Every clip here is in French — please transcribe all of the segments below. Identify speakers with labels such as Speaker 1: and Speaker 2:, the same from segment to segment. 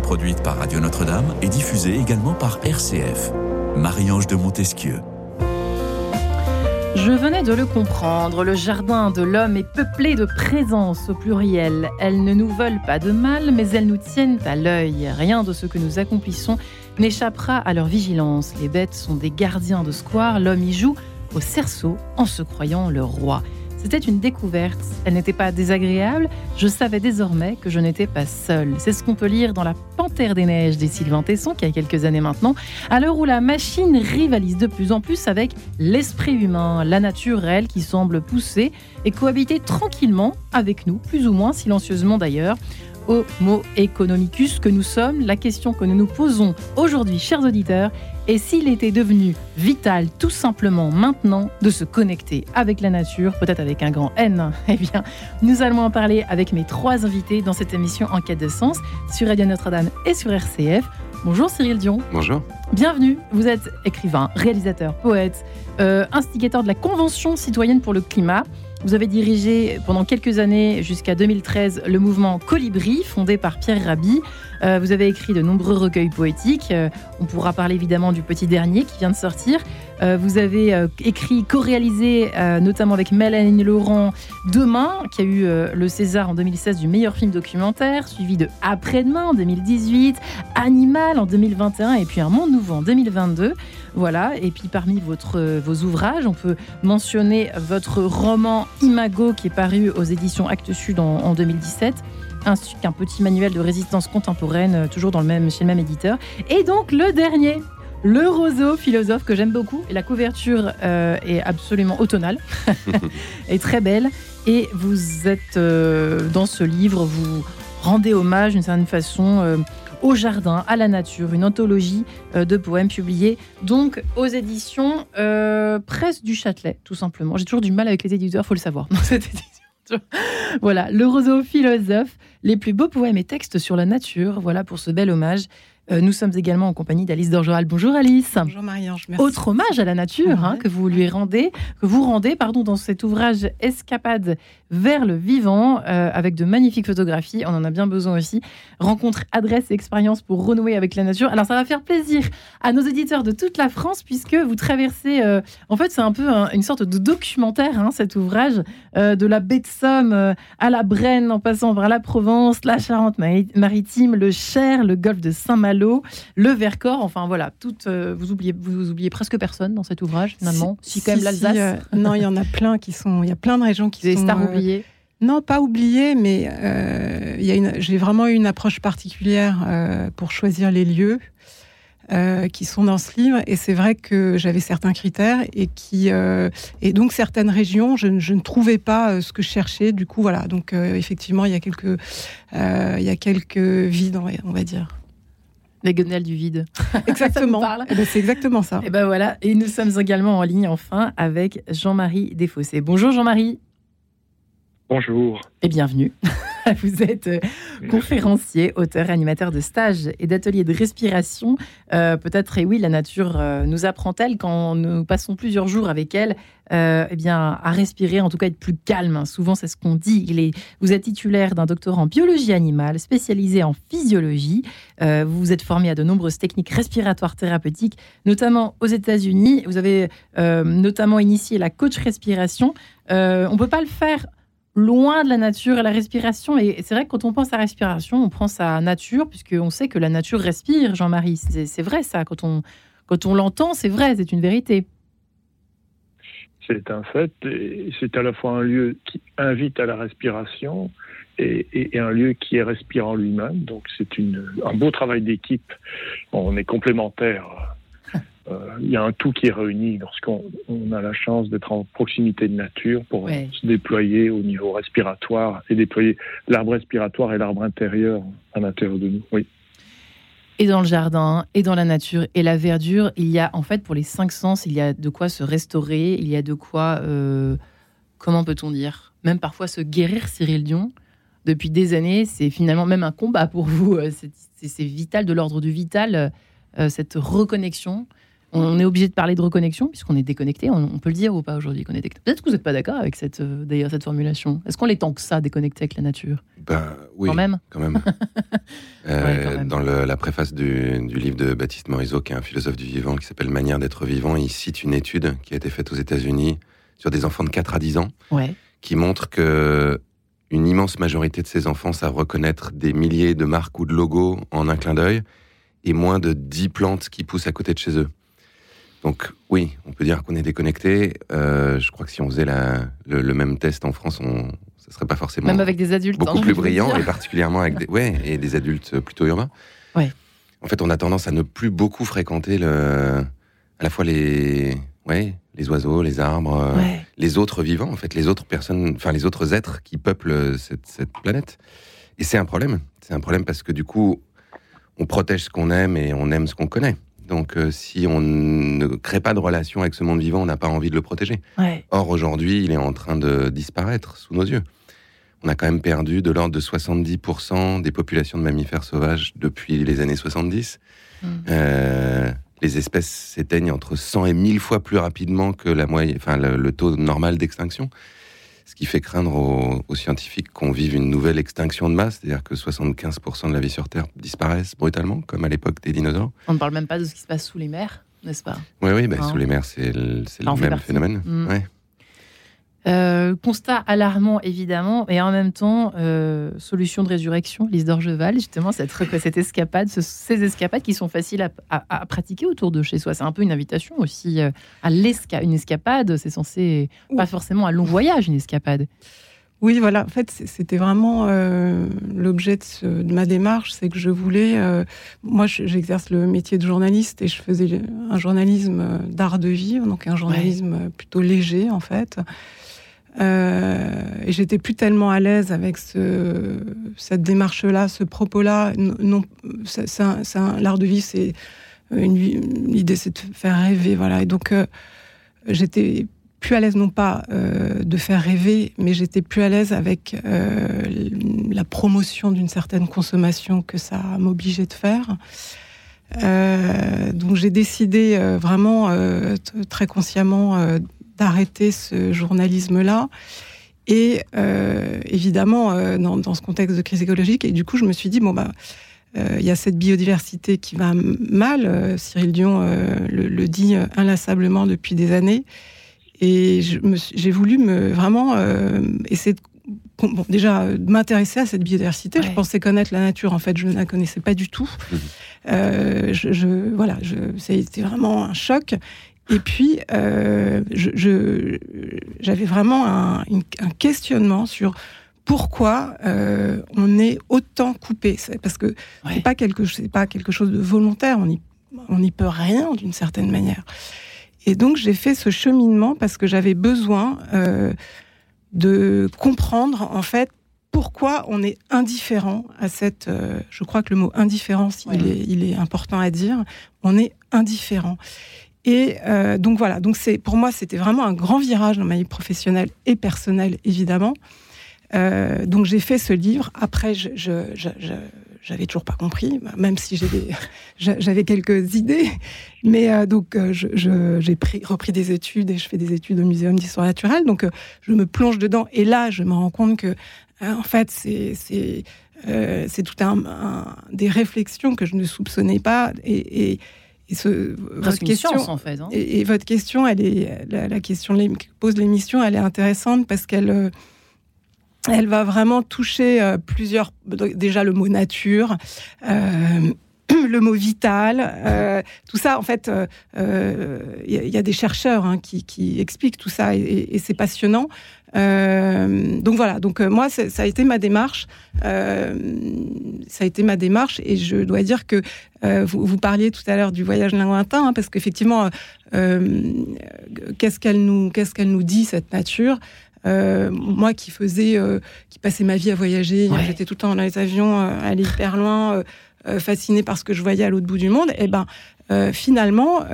Speaker 1: produite par Radio Notre-Dame et diffusée également par RCF. Marie-Ange de Montesquieu.
Speaker 2: Je venais de le comprendre, le jardin de l'homme est peuplé de présences au pluriel. Elles ne nous veulent pas de mal, mais elles nous tiennent à l'œil. Rien de ce que nous accomplissons n'échappera à leur vigilance. Les bêtes sont des gardiens de square, l'homme y joue au cerceau en se croyant le roi. C'était une découverte. Elle n'était pas désagréable. Je savais désormais que je n'étais pas seule. C'est ce qu'on peut lire dans La Panthère des Neiges des Sylvain Tesson, qui a quelques années maintenant, à l'heure où la machine rivalise de plus en plus avec l'esprit humain, la nature, elle, qui semble pousser et cohabiter tranquillement avec nous, plus ou moins silencieusement d'ailleurs. Homo economicus que nous sommes, la question que nous nous posons aujourd'hui, chers auditeurs, est s'il était devenu vital tout simplement maintenant de se connecter avec la nature, peut-être avec un grand N. Eh bien, nous allons en parler avec mes trois invités dans cette émission En quête de sens sur Radio Notre-Dame et sur RCF. Bonjour Cyril Dion.
Speaker 3: Bonjour.
Speaker 2: Bienvenue. Vous êtes écrivain, réalisateur, poète, euh, instigateur de la Convention citoyenne pour le climat. Vous avez dirigé pendant quelques années, jusqu'à 2013, le mouvement Colibri, fondé par Pierre Rabhi. Euh, vous avez écrit de nombreux recueils poétiques. Euh, on pourra parler évidemment du petit dernier qui vient de sortir. Euh, vous avez écrit, co-réalisé, notamment avec Mélanie Laurent, Demain, qui a eu le César en 2016 du meilleur film documentaire, suivi de Après-demain en 2018, Animal en 2021 et puis Un monde nouveau en 2022. Voilà, et puis parmi vos ouvrages, on peut mentionner votre roman Imago qui est paru aux éditions Actes Sud en 2017 ainsi qu'un petit manuel de résistance contemporaine, euh, toujours dans le même, chez le même éditeur. Et donc le dernier, le roseau philosophe que j'aime beaucoup. Et la couverture euh, est absolument automnale, est très belle. Et vous êtes euh, dans ce livre, vous rendez hommage d'une certaine façon au jardin, à la nature, une anthologie de poèmes publiés donc aux éditions Presse du Châtelet, tout simplement. J'ai toujours du mal avec les éditeurs, faut le savoir, dans cette édition. voilà, le roseau philosophe, les plus beaux poèmes et textes sur la nature. Voilà pour ce bel hommage euh, nous sommes également en compagnie d'Alice Dorjoal. Bonjour Alice.
Speaker 4: Bonjour Marie-Ange.
Speaker 2: Autre hommage à la nature hein, que vous lui rendez, que vous rendez, pardon, dans cet ouvrage Escapade vers le vivant, euh, avec de magnifiques photographies. On en a bien besoin aussi. Rencontre, adresse et expérience pour renouer avec la nature. Alors ça va faire plaisir à nos éditeurs de toute la France puisque vous traversez. Euh, en fait, c'est un peu une sorte de documentaire, hein, cet ouvrage, de la baie de Somme à la Brenne, en passant par la Provence, la Charente-Maritime, le Cher, le golfe de Saint-Malo le Vercors, enfin voilà, tout, euh, vous, oubliez, vous, oubliez presque personne dans cet ouvrage finalement.
Speaker 4: Si, quand même l'Alsace. Euh, non, il y en a plein qui sont, il y a plein de régions qui
Speaker 2: Des
Speaker 4: sont.
Speaker 2: stars euh, oubliées.
Speaker 4: Non, pas oubliées, mais j'ai vraiment eu une approche particulière pour choisir les lieux. qui sont dans ce livre. Et c'est vrai que j'avais certains critères et qui et donc certaines régions, je, ne trouvais pas ce que je cherchais. Du coup, voilà. Donc effectivement, il y a quelques il y a quelques vides, on va dire.
Speaker 2: Les du vide.
Speaker 4: Exactement. Eh ben, c'est exactement ça.
Speaker 2: Et ben voilà. Et nous sommes également en ligne enfin avec Jean-Marie Desfossés. Bonjour Jean-Marie.
Speaker 5: Bonjour.
Speaker 2: Et bienvenue. Vous êtes euh, conférencier, auteur, animateur de stages et d'ateliers de respiration. Euh, peut-être, et oui, la nature euh, nous apprend-elle quand nous passons plusieurs jours avec elle, eh bien, à respirer, en tout cas être plus calme. Souvent, c'est ce qu'on dit. Il est, vous êtes titulaire d'un doctorat en biologie animale, spécialisé en physiologie. vous vous êtes formé à de nombreuses techniques respiratoires thérapeutiques, notamment aux États-Unis. Vous avez notamment initié la coach respiration. on ne peut pas le faire loin de la nature et la respiration. Et c'est vrai que quand on pense à respiration, on pense à nature, puisqu'on sait que la nature respire, Jean-Marie. C'est vrai ça, quand on, quand on l'entend, c'est vrai, c'est une vérité.
Speaker 5: C'est un fait, c'est à la fois un lieu qui invite à la respiration et, un lieu qui est respirant lui-même. Donc c'est un beau travail d'équipe. On est complémentaires il y a un tout qui est réuni lorsqu'on a la chance d'être en proximité de nature pour se déployer au niveau respiratoire et déployer l'arbre respiratoire et l'arbre intérieur à l'intérieur de nous. Oui.
Speaker 2: Et dans le jardin, et dans la nature, et la verdure, il y a en fait pour les cinq sens, il y a de quoi se restaurer, il y a de quoi, euh, comment peut-on dire, même parfois se guérir, Cyril Dion. Depuis des années, c'est finalement même un combat pour vous. Euh, c'est vital, de l'ordre du vital, cette reconnexion On est obligé de parler de reconnexion puisqu'on est déconnecté. On, peut le dire ou pas aujourd'hui qu'on est déconnecté. Peut-être que vous n'êtes pas d'accord avec cette, euh, d'ailleurs, cette formulation. Est-ce qu'on est tant que ça déconnecté avec la nature?
Speaker 3: Bah, oui,
Speaker 2: quand même.
Speaker 3: Quand même. Euh, dans la préface du, livre de Baptiste Morisot, qui est un philosophe du vivant, qui s'appelle Manière d'être vivant, il cite une étude qui a été faite aux États-Unis sur des enfants de 4 à 10 ans, qui montre que une immense majorité de ces enfants savent reconnaître des milliers de marques ou de logos en un clin d'œil et moins de 10 plantes qui poussent à côté de chez eux. Donc oui, on peut dire qu'on est déconnecté. Euh, je crois que si on faisait le, même test en France, on, ce serait pas forcément
Speaker 2: même avec des adultes
Speaker 3: beaucoup plus brillant et particulièrement avec des ouais et des adultes plutôt urbains.
Speaker 2: Ouais.
Speaker 3: En fait, on a tendance à ne plus beaucoup fréquenter le, à la fois les ouais les oiseaux, les arbres, euh, les autres vivants, en fait, les autres personnes, enfin les autres êtres qui peuplent cette, cette planète. Et c'est un problème. C'est un problème parce que du coup, on protège ce qu'on aime et on aime ce qu'on connaît. Donc, euh, si on ne crée pas de relation avec ce monde vivant, on n'a pas envie de le protéger. Or, aujourd'hui, il est en train de disparaître sous nos yeux. On a quand même perdu de l'ordre de 70% des populations de mammifères sauvages depuis les années 70. Hmm. Euh, les espèces s'éteignent entre 100 et 1000 fois plus rapidement que la moyenne, enfin, le taux normal d'extinction ce qui fait craindre aux, scientifiques qu'on vive une nouvelle extinction de masse, c'est-à-dire que 75% de la vie sur Terre disparaissent brutalement, comme à l'époque des dinosaures.
Speaker 2: On ne parle même pas de ce qui se passe sous les mers, n'est-ce pas?
Speaker 3: Oui, oui, bah, sous les mers, c'est le, même phénomène. Mm.
Speaker 2: Euh, constat alarmant, évidemment, et en même temps, euh, solution de résurrection, Lise d'Orgeval, justement, cette, cette escapade, ces escapades qui sont faciles à, pratiquer autour de chez soi. C'est un peu une invitation aussi euh, à l'esca une escapade. C'est censé, pas forcément un long voyage, une escapade.
Speaker 4: Oui, voilà. En fait, c'était vraiment l'objet de, ma démarche, c'est que je voulais. moi, j'exerce le métier de journaliste et je faisais un journalisme d'art de vivre, donc un journalisme plutôt léger, en fait. Euh, et j'étais plus tellement à l'aise avec ce, cette démarche-là, ce propos-là. Non, c'est un, l'art de vie, c'est une, l'idée, c'est de faire rêver, voilà. Et donc, euh, j'étais plus à l'aise non pas euh, de faire rêver, mais j'étais plus à l'aise avec la promotion d'une certaine consommation que ça m'obligeait de faire. donc j'ai décidé vraiment très consciemment d'arrêter ce journalisme-là. Et euh, évidemment, euh, dans, ce contexte de crise écologique, et du coup, je me suis dit, bon, bah, euh, il y a cette biodiversité qui va mal. Cyril Dion le, dit inlassablement depuis des années. Et j'ai voulu me, vraiment essayer de bon, déjà m'intéresser à cette biodiversité. Je pensais connaître la nature, en fait, je ne la connaissais pas du tout. Mmh. je, je, voilà, je, ça a été vraiment un choc. Et puis, euh, j'avais vraiment un, questionnement sur pourquoi euh, on est autant coupé. Parce que c'est pas quelque, c'est pas quelque chose de volontaire. On n'y on n'y peut rien d'une certaine manière. Et donc j'ai fait ce cheminement parce que j'avais besoin euh, de comprendre en fait pourquoi on est indifférent à cette. je crois que le mot indifférence, il, est, il est important à dire. On est indifférent. Et euh, donc voilà, donc c'est pour moi c'était vraiment un grand virage dans ma vie professionnelle et personnelle évidemment. Euh, donc j'ai fait ce livre. Après, je, j'avais toujours pas compris, même si j'avais quelques idées. Mais euh, donc j'ai repris des études et je fais des études au Muséum d'histoire naturelle. Donc je me plonge dedans et là je me rends compte que en fait c'est c'est tout un, des réflexions que je ne soupçonnais pas et
Speaker 2: et ce, votre question, en fait, hein.
Speaker 4: et, votre question, elle est la, question que pose l'émission, elle est intéressante parce qu'elle euh, elle va vraiment toucher euh, plusieurs. Déjà le mot nature. Euh, le mot vital, tout ça, en fait, il y, a des chercheurs hein, qui, expliquent tout ça et c'est passionnant. Euh, donc voilà, donc euh, moi, ça a été ma démarche. Euh, ça a été ma démarche et je dois dire que vous, vous, parliez tout à l'heure du voyage lointain, hein, parce qu'effectivement, qu'est-ce qu'elle nous, qu'est-ce qu'elle nous dit cette nature? Moi qui faisais, qui passais ma vie à voyager, j'étais tout le temps dans les avions, aller hyper loin, fascinée par ce que je voyais à l'autre bout du monde. Et eh ben, finalement,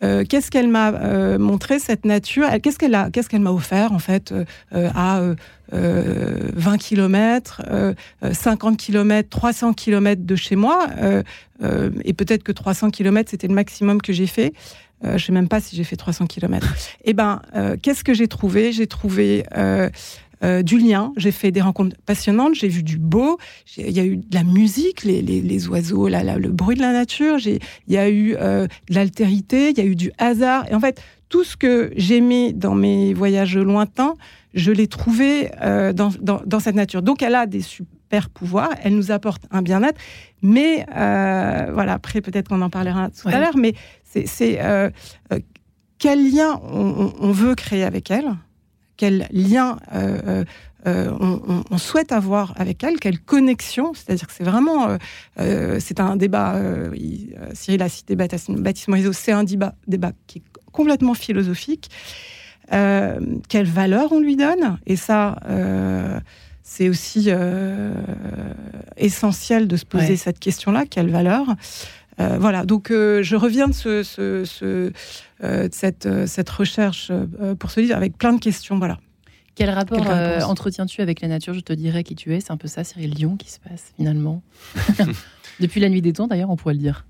Speaker 4: qu'est-ce qu'elle m'a montré cette nature? Qu'est-ce qu'elle a Qu'est-ce qu'elle m'a offert en fait à 20 km, 50 km, 300 km de chez moi Et peut-être que 300 km c'était le maximum que j'ai fait. je sais même pas si j'ai fait 300 km. Eh ben, qu'est-ce que j'ai trouvé? J'ai trouvé euh, du lien. J'ai fait des rencontres passionnantes, j'ai vu du beau, il y a eu de la musique, les, oiseaux, le bruit de la nature, il y a eu euh, de l'altérité, il y a eu du hasard. Et en fait, tout ce que j'aimais dans mes voyages lointains, je l'ai trouvé euh, dans, cette nature. Donc elle a des super pouvoirs, elle nous apporte un bien-être, mais voilà, après peut-être qu'on en parlera tout à l'heure, mais c'est quel lien on, veut créer avec elle? Quel lien euh, euh, euh, on, souhaite avoir avec elle, quelle connexion. C'est-à-dire que c'est vraiment, c'est un débat. Cyril a cité Baptiste Morisot, c'est un débat, débat qui est complètement philosophique. quelle valeur on lui donne Et ça, c'est aussi essentiel de se poser cette question-là. Quelle valeur voilà, donc je reviens de ce, cette, euh, cette recherche euh, pour se dire avec plein de questions. Voilà.
Speaker 2: Quel rapport entretiens-tu avec la nature? Je te dirais qui tu es. C'est un peu ça, Cyril Dion, qui se passe finalement. Depuis la nuit des temps, d'ailleurs, on pourrait le dire.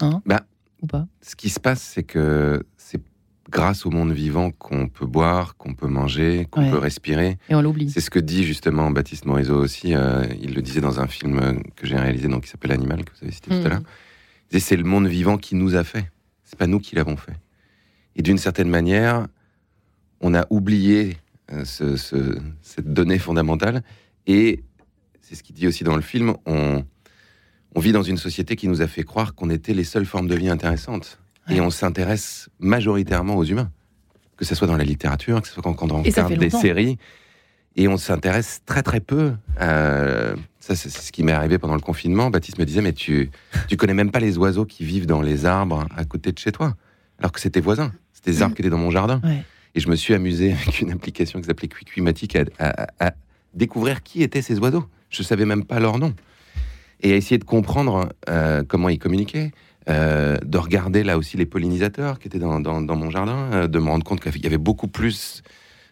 Speaker 2: Hein?
Speaker 3: Bah,
Speaker 2: Ou pas?
Speaker 3: Ce qui se passe, c'est que c'est grâce au monde vivant qu'on peut boire, qu'on peut manger, qu'on peut respirer.
Speaker 2: Et on l'oublie.
Speaker 3: C'est ce que dit justement Baptiste Morisot aussi. il le disait dans un film que j'ai réalisé, donc qui s'appelle Animal, que vous avez cité tout à hmm. l'heure. C'est le monde vivant qui nous a fait c'est pas nous qui l'avons fait. Et d'une certaine manière, on a oublié euh, cette donnée fondamentale. Et c'est ce qu'il dit aussi dans le film, on, vit dans une société qui nous a fait croire qu'on était les seules formes de vie intéressantes. Et on s'intéresse majoritairement aux humains. Que ce soit dans la littérature, que ce soit quand, on regarde des séries. Et on s'intéresse très très peu. À... Ça, c'est ce qui m'est arrivé pendant le confinement. Baptiste me disait, mais tu, tu connais même pas les oiseaux qui vivent dans les arbres à côté de chez toi. Alors que c'était voisin. C'était des arbres qui étaient dans mon jardin. Et je me suis amusé avec une application qui s'appelait Quicuimatic à, à, découvrir qui étaient ces oiseaux. Je savais même pas leur nom. Et à essayer de comprendre euh, comment ils communiquaient. Euh, de regarder là aussi les pollinisateurs qui étaient dans, dans, mon jardin, euh, de me rendre compte qu'il y avait beaucoup plus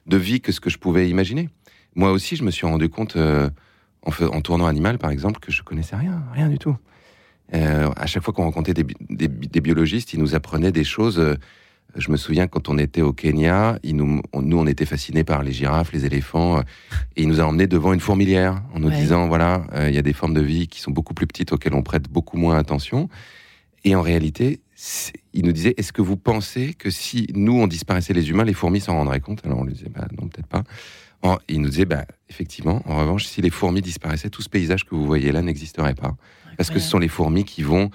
Speaker 3: de vie que ce que je pouvais imaginer. Moi aussi, je me suis rendu compte en, en, tournant animal, par exemple, que je connaissais rien, rien du tout. Euh, à chaque fois qu'on rencontrait des, des, biologistes, ils nous apprenaient des choses. Euh, je me souviens quand on était au Kenya, ils nous, on, nous on était fascinés par les girafes, les éléphants, euh, et il nous a emmenés devant une fourmilière en nous disant voilà, il y a des formes de vie qui sont beaucoup plus petites auxquelles on prête beaucoup moins attention. Et en réalité, il nous disait est-ce que vous pensez que si nous on disparaissait les humains, les fourmis s'en rendraient compte? Alors on lui disait bah, non peut-être pas il nous disait, bah, effectivement, en revanche, si les fourmis disparaissaient, tout ce paysage que vous voyez là n'existerait pas. Parce que ce sont les fourmis qui vont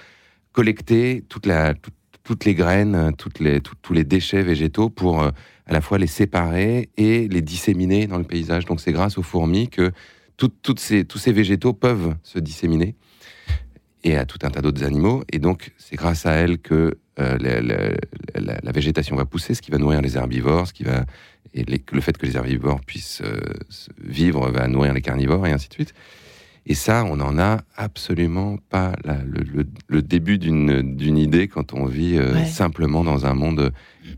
Speaker 3: collecter toute la, toutes les graines, toutes les, tous les déchets végétaux pour euh, à la fois les séparer et les disséminer dans le paysage. Donc c'est grâce aux fourmis que toutes ces, tous ces végétaux peuvent se disséminer et à tout un tas d'autres animaux. Et donc c'est grâce à elles que euh, la, végétation va pousser, ce qui va nourrir les herbivores, ce qui va et le fait que les herbivores puissent euh, vivre va nourrir les carnivores et ainsi de suite. Et ça, on n'en a absolument pas le, début d'une idée quand on vit euh, simplement dans un monde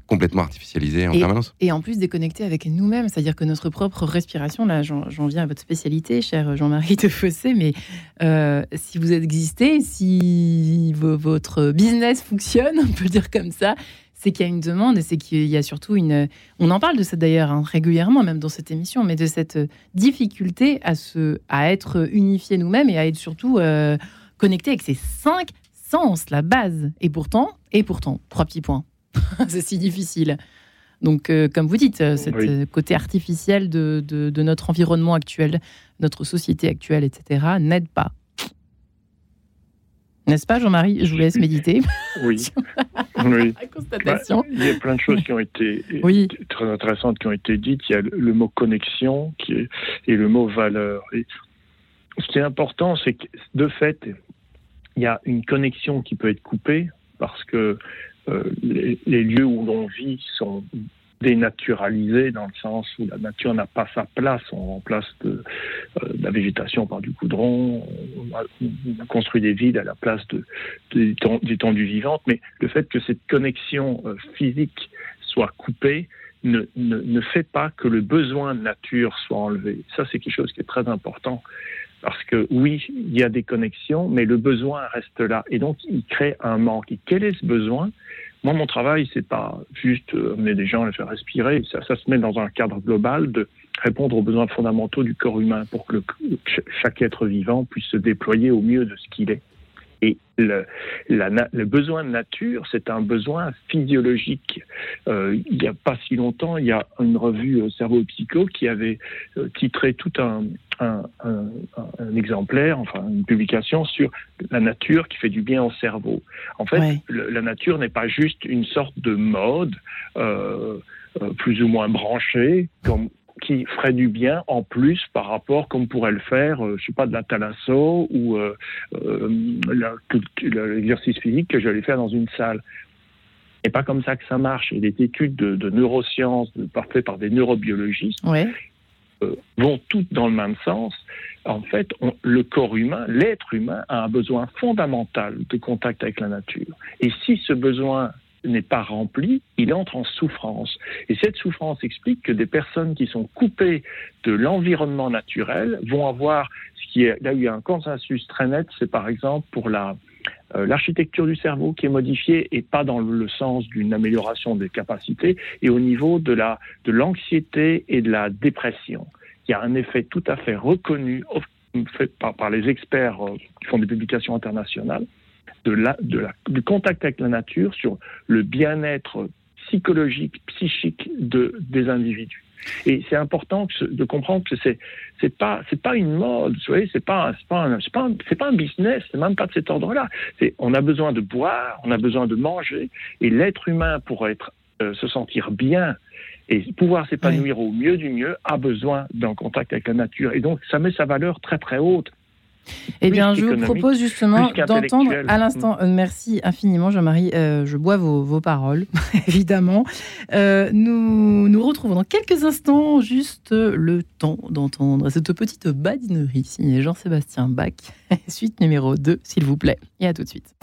Speaker 3: complètement artificialisé en permanence.
Speaker 2: Et en plus déconnecté avec nous-mêmes, c'est-à-dire que notre propre respiration, là j'en viens à votre spécialité, cher Jean-Marie de Fossé, mais euh, si vous existez, si votre business fonctionne, on peut le dire comme ça, c'est qu'il y a une demande et c'est qu'il y a surtout une. On en parle de ça d'ailleurs hein, régulièrement, même dans cette émission, mais de cette difficulté à, se, à être unifié nous-mêmes et à être surtout euh, connecté avec ces cinq sens, la base. Et pourtant, et pourtant, trois petits points. c'est si difficile. Donc, euh, comme vous dites, euh, ce côté artificiel de, de, notre environnement actuel, notre société actuelle, etc., n'aide pas. N'est-ce pas, Jean-Marie? Je vous laisse méditer.
Speaker 5: Oui. oui. Bah, il y a plein de choses qui ont été très intéressantes qui ont été dites. Il y a le mot connexion qui est, et le mot valeur. Et ce qui est important, c'est que de fait, il y a une connexion qui peut être coupée parce que euh, les, les, lieux où l'on vit sont dénaturalisé dans le sens où la nature n'a pas sa place. On remplace de, euh, la végétation par du coudron, on, construit des villes à la place de, du temps du vivant, mais le fait que cette connexion physique soit coupée ne, ne, ne, fait pas que le besoin de nature soit enlevé. Ça, c'est quelque chose qui est très important. Parce que oui, il y a des connexions, mais le besoin reste là. Et donc, il crée un manque. Et quel est ce besoin? Moi, mon travail, c'est pas juste amener des gens à les faire respirer. Ça, ça se met dans un cadre global de répondre aux besoins fondamentaux du corps humain pour que chaque être vivant puisse se déployer au mieux de ce qu'il est. Et le, le, besoin de nature, c'est un besoin physiologique. Euh, il n'y a pas si longtemps, il y a une revue euh, Cerveau Psycho qui avait euh, titré tout un, un, un, un, exemplaire, enfin une publication sur la nature qui fait du bien au cerveau. En fait, la nature n'est pas juste une sorte de mode. Euh, plus ou moins branché, comme, qui ferait du bien en plus par rapport comme pourrait le faire, euh, je sais pas, de la thalasso ou euh, euh, l'exercice physique que j'allais faire dans une salle. Et pas comme ça que ça marche. Et des études de, neurosciences faites par des neurobiologistes vont toutes dans le même sens. En fait, le corps humain, l'être humain, a un besoin fondamental de contact avec la nature. Et si ce besoin n'est pas rempli, il entre en souffrance. Et cette souffrance explique que des personnes qui sont coupées de l'environnement naturel vont avoir, ce qui est, là où il y a un consensus très net, c'est par exemple pour la, euh, l'architecture du cerveau qui est modifiée et pas dans le sens d'une amélioration des capacités, et au niveau de la de l'anxiété et de la dépression. Il y a un effet tout à fait reconnu par les experts euh, qui font des publications internationales de la, de la, du contact avec la nature sur le bien-être psychologique, psychique de, des individus. Et c'est important de comprendre que c'est c'est pas c'est pas une mode, vous voyez, c'est pas c'est pas c'est pas c'est pas un business, c'est même pas de cet ordre-là. On a besoin de boire, on a besoin de manger, et l'être humain pour être euh, se sentir bien et pouvoir s'épanouir au mieux du mieux a besoin d'un contact avec la nature. Et donc ça met sa valeur très très haute.
Speaker 2: Eh bien, je vous propose justement d'entendre à l'instant. Euh, merci infiniment, Jean-Marie. Euh, je bois vos, paroles, évidemment. Euh, nous nous retrouvons dans quelques instants, juste le temps d'entendre cette petite badinerie signée Jean-Sébastien Bach. Suite numéro 2, s'il vous plaît. Et à tout de suite.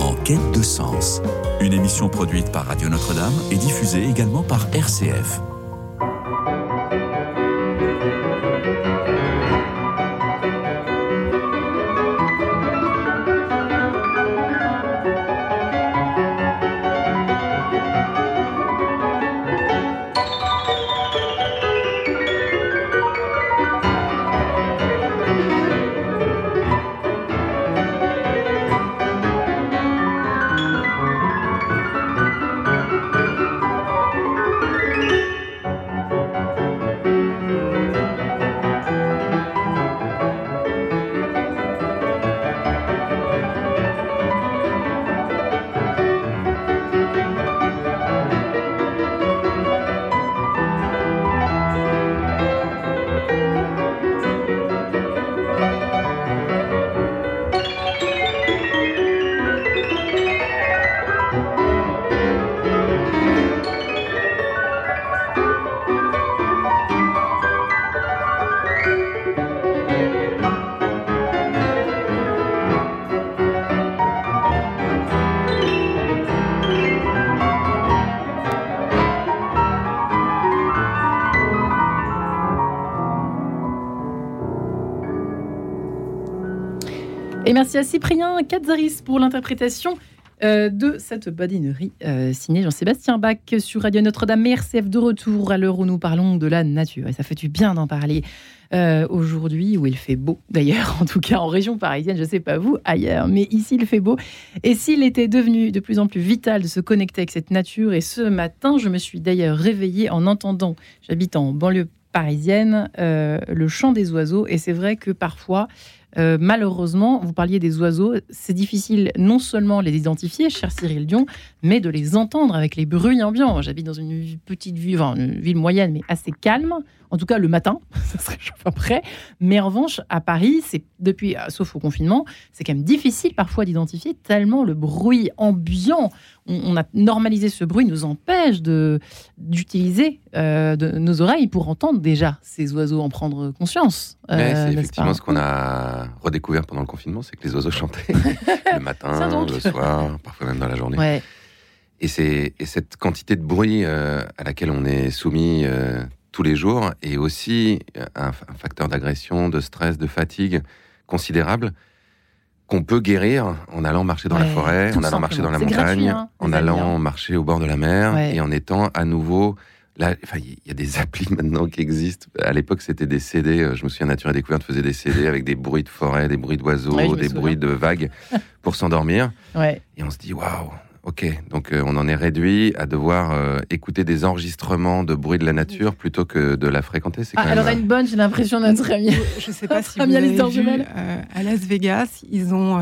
Speaker 1: En quête de sens, une émission produite par Radio Notre-Dame et diffusée également par RCF.
Speaker 2: Merci à Cyprien Katzaris pour l'interprétation euh, de cette badinerie euh, signée Jean-Sébastien Bach sur Radio Notre-Dame RCF de retour à l'heure où nous parlons de la nature. Et ça fait du bien d'en parler euh, aujourd'hui où il fait beau. D'ailleurs, en tout cas en région parisienne, je ne sais pas vous ailleurs, mais ici il fait beau. Et s'il était devenu de plus en plus vital de se connecter avec cette nature, et ce matin, je me suis d'ailleurs réveillée en entendant, j'habite en banlieue parisienne, le chant des oiseaux. Et c'est vrai que parfois, euh, malheureusement, vous parliez des oiseaux, c'est difficile non seulement les identifier, cher Cyril Dion, mais de les entendre avec les bruits ambiants. J'habite dans une petite ville, enfin, une ville moyenne, mais assez calme, en tout cas le matin, ça serait après. Mais en revanche, à Paris, c'est depuis, euh, sauf au confinement, c'est quand même difficile parfois d'identifier tellement le bruit ambiant. On, a normalisé ce bruit, nous empêche de d'utiliser euh, nos oreilles pour entendre déjà ces oiseaux en prendre conscience.
Speaker 3: Euh, c'est effectivement ce qu'on a redécouvert pendant le confinement, c'est que les oiseaux chantaient le matin, le soir, parfois même dans la journée. Et, c'est, cette quantité de bruit euh, à laquelle on est soumis tous les jours est aussi un facteur d'agression, de stress, de fatigue considérable qu'on peut guérir en allant marcher dans la forêt, en allant marcher dans la montagne, hein, en allant marcher au bord de la mer et en étant à nouveau. Là, il y a des applis maintenant qui existent. À l'époque, c'était des CD. Euh, je me souviens, Nature et Découverte faisait des CD avec des bruits de forêt, des bruits d'oiseaux, des bruits de vagues pour s'endormir. Et on se dit, waouh, Ok, donc euh, on en est réduit à devoir euh, écouter des enregistrements de bruit de la nature plutôt que de la fréquenter.
Speaker 2: C'est ah, alors une bonne, j'ai l'impression d'être ami.
Speaker 4: Je ne sais pas si vous avez vu, euh, à Las Vegas, ils ont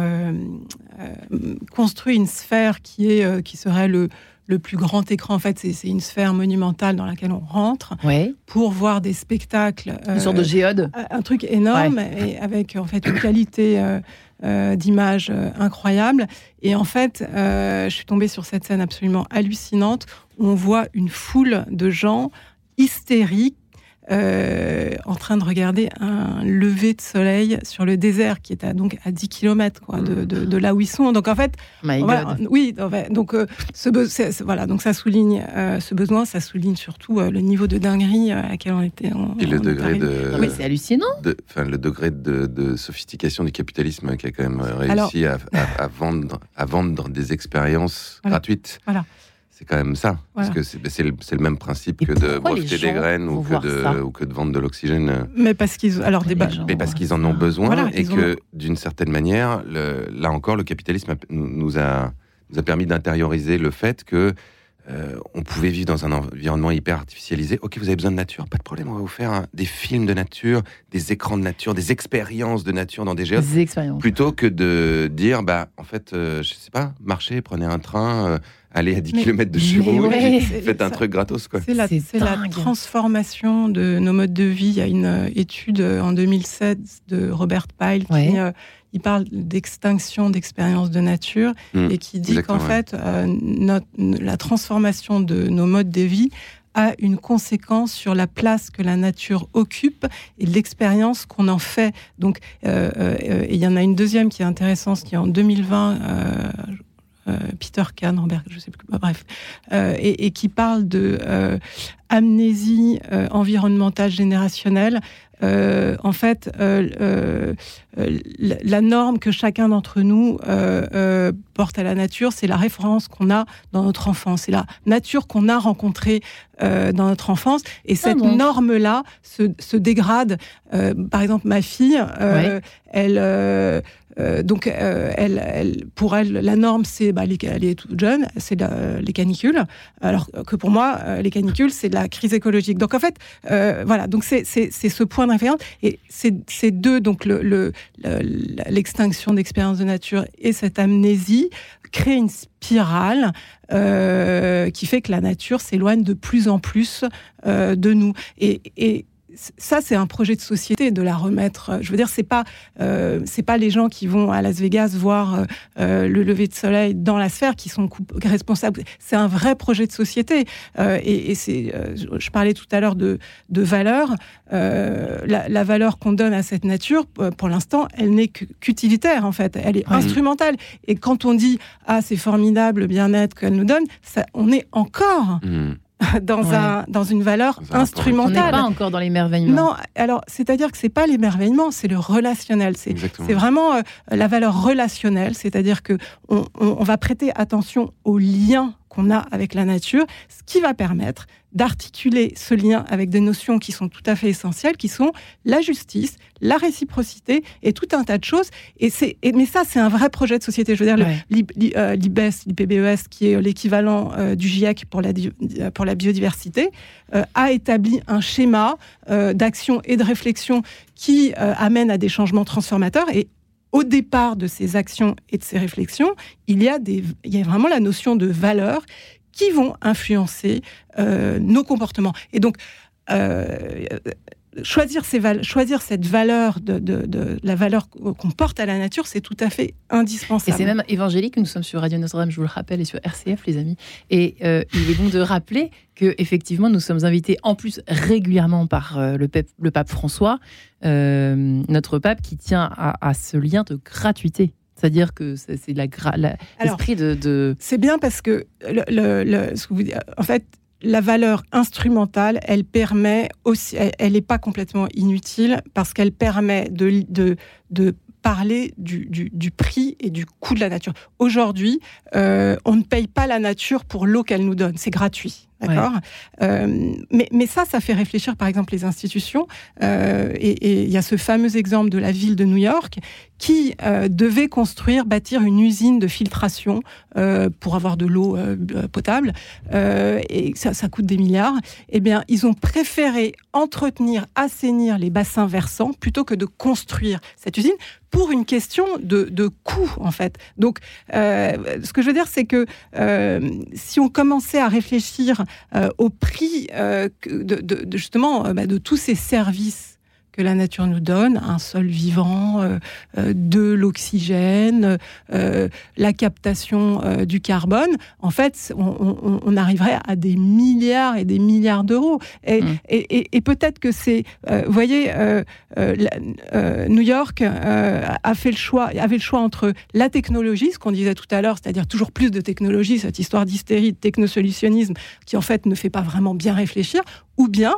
Speaker 4: construit une sphère qui est qui serait le le plus grand écran. En fait, c'est une sphère monumentale dans laquelle on rentre pour voir des spectacles.
Speaker 2: une sorte de géode.
Speaker 4: Un truc énorme et avec en fait une qualité euh, d'images euh, incroyables. Et en fait, euh, je suis tombée sur cette scène absolument hallucinante où on voit une foule de gens hystériques euh, en train de regarder un lever de soleil sur le désert qui est à, donc à 10 km quoi, de, de, là où ils sont. Donc en fait, oui, donc euh, ce voilà, donc ça souligne euh, ce besoin, ça souligne surtout le niveau de dinguerie à laquelle on était.
Speaker 3: Et le degré de,
Speaker 2: oui, c'est hallucinant.
Speaker 3: Enfin, le degré de, sophistication du capitalisme qui a quand même réussi à, vendre, à vendre des expériences gratuites.
Speaker 4: Voilà
Speaker 3: c'est quand même ça. Parce que c'est le, le, même principe que de breveter des graines ou que de, ou que de vendre de l'oxygène.
Speaker 4: Mais parce qu'ils alors des
Speaker 3: mais parce qu'ils en ont besoin et que d'une certaine manière, le, là encore, le capitalisme nous a nous a permis d'intérioriser le fait que euh, on pouvait vivre dans un environnement hyper artificialisé. Ok, vous avez besoin de nature, pas de problème, on va vous faire des films de nature, des écrans de nature, des expériences de nature dans des géodes.
Speaker 2: Des expériences.
Speaker 3: Plutôt que de dire, bah, en fait, euh, je sais pas, marchez, prenez un train, euh, allez à 10 km de chez vous, faites un truc gratos.
Speaker 4: C'est la, la, transformation de nos modes de vie. Il y a une étude en 2007 de Robert Pyle qui il parle d'extinction d'expériences de nature hmm. et qui dit qu'en fait, euh, la transformation de nos modes de vie a une conséquence sur la place que la nature occupe et l'expérience qu'on en fait. Donc, euh, euh, il y en a une deuxième qui est intéressante, qui est en 2020. Peter Kahn, Robert, je sais plus, bref, et, et, qui parle de amnésie environnementale générationnelle euh, en fait, euh, euh, la norme que chacun d'entre nous porte à la nature, c'est la référence qu'on a dans notre enfance. C'est la nature qu'on a rencontrée dans notre enfance. Et cette norme-là se, dégrade. par exemple, ma fille, elle euh, donc, euh, elle, pour elle, la norme, c'est, bah, elle est toute jeune, c'est les canicules, alors que pour moi, euh, les canicules, c'est la crise écologique. Donc, en fait, voilà, donc c'est ce point de référence. Et ces deux, donc l'extinction le, d'expériences de nature et cette amnésie, créent une spirale qui fait que la nature s'éloigne de plus en plus de nous. Et, ça, c'est un projet de société de la remettre. Je veux dire, c'est pas euh, c'est pas les gens qui vont à Las Vegas voir euh, euh, le lever de soleil dans la sphère qui sont responsables. C'est un vrai projet de société. et, c'est, je parlais tout à l'heure de, de valeur. La, valeur qu'on donne à cette nature, pour l'instant, elle n'est qu'utilitaire en fait. Elle est instrumentale. Et quand on dit ah c'est formidable le bien-être qu'elle nous donne, ça, on est encore mmh. dans, un, dans une valeur instrumentale. On n'est
Speaker 2: pas encore dans l'émerveillement.
Speaker 4: Non, alors c'est-à-dire que c'est pas l'émerveillement, c'est le relationnel. C'est vraiment euh, la valeur relationnelle, c'est-à-dire que on, on, va prêter attention aux liens qu'on a avec la nature, ce qui va permettre d'articuler ce lien avec des notions qui sont tout à fait essentielles, qui sont la justice, la réciprocité et tout un tas de choses. Et c'est, mais ça, c'est un vrai projet de société. Je veux dire, l'IBES, l'IPBES, qui est l'équivalent euh, du GIEC pour la, pour la biodiversité, euh, a établi un schéma euh, d'action et de réflexion qui amène à des changements transformateurs. Et au départ de ces actions et de ces réflexions, il y a, des, il y a vraiment la notion de valeur qui vont influencer euh, nos comportements. Et donc, euh, choisir, cette valeur la valeur qu'on porte à la nature, c'est tout à fait indispensable.
Speaker 2: Et c'est même évangélique. Nous sommes sur Radio Notre-Dame, je vous le rappelle, et sur RCF, les amis. Et euh, il est bon de rappeler que effectivement, nous sommes invités en plus régulièrement par le, pape François, notre pape, qui tient à, ce lien de gratuité. C'est-à-dire que c'est la, l'esprit de, de...
Speaker 4: C'est bien parce que le, le, ce que vous, en fait, la valeur instrumentale, elle permet aussi, elle n'est pas complètement inutile parce qu'elle permet de, de, de parler du, du, prix et du coût de la nature. Aujourd'hui, euh, on ne paye pas la nature pour l'eau qu'elle nous donne, c'est gratuit. D'accord? Euh, mais, mais, ça, ça fait réfléchir, par exemple, les institutions. Euh, et il y a ce fameux exemple de la ville de New York qui euh, devait construire, bâtir une usine de filtration pour avoir de l'eau potable. et ça, coûte des milliards. Eh bien, ils ont préféré entretenir, assainir les bassins versants plutôt que de construire cette usine pour une question de, coût, en fait. Donc, ce que je veux dire, c'est que si on commençait à réfléchir euh, au prix euh, de, justement euh, bah, de tous ces services que la nature nous donne, un sol vivant, de l'oxygène, la captation du carbone, en fait, on, arriverait à des milliards et des milliards d'euros. Et, mmh. peut-être que c'est, vous voyez, New York a fait le choix, avait le choix entre la technologie, ce qu'on disait tout à l'heure, c'est-à-dire toujours plus de technologie, cette histoire d'hystérie, de technosolutionnisme, qui en fait ne fait pas vraiment bien réfléchir, ou bien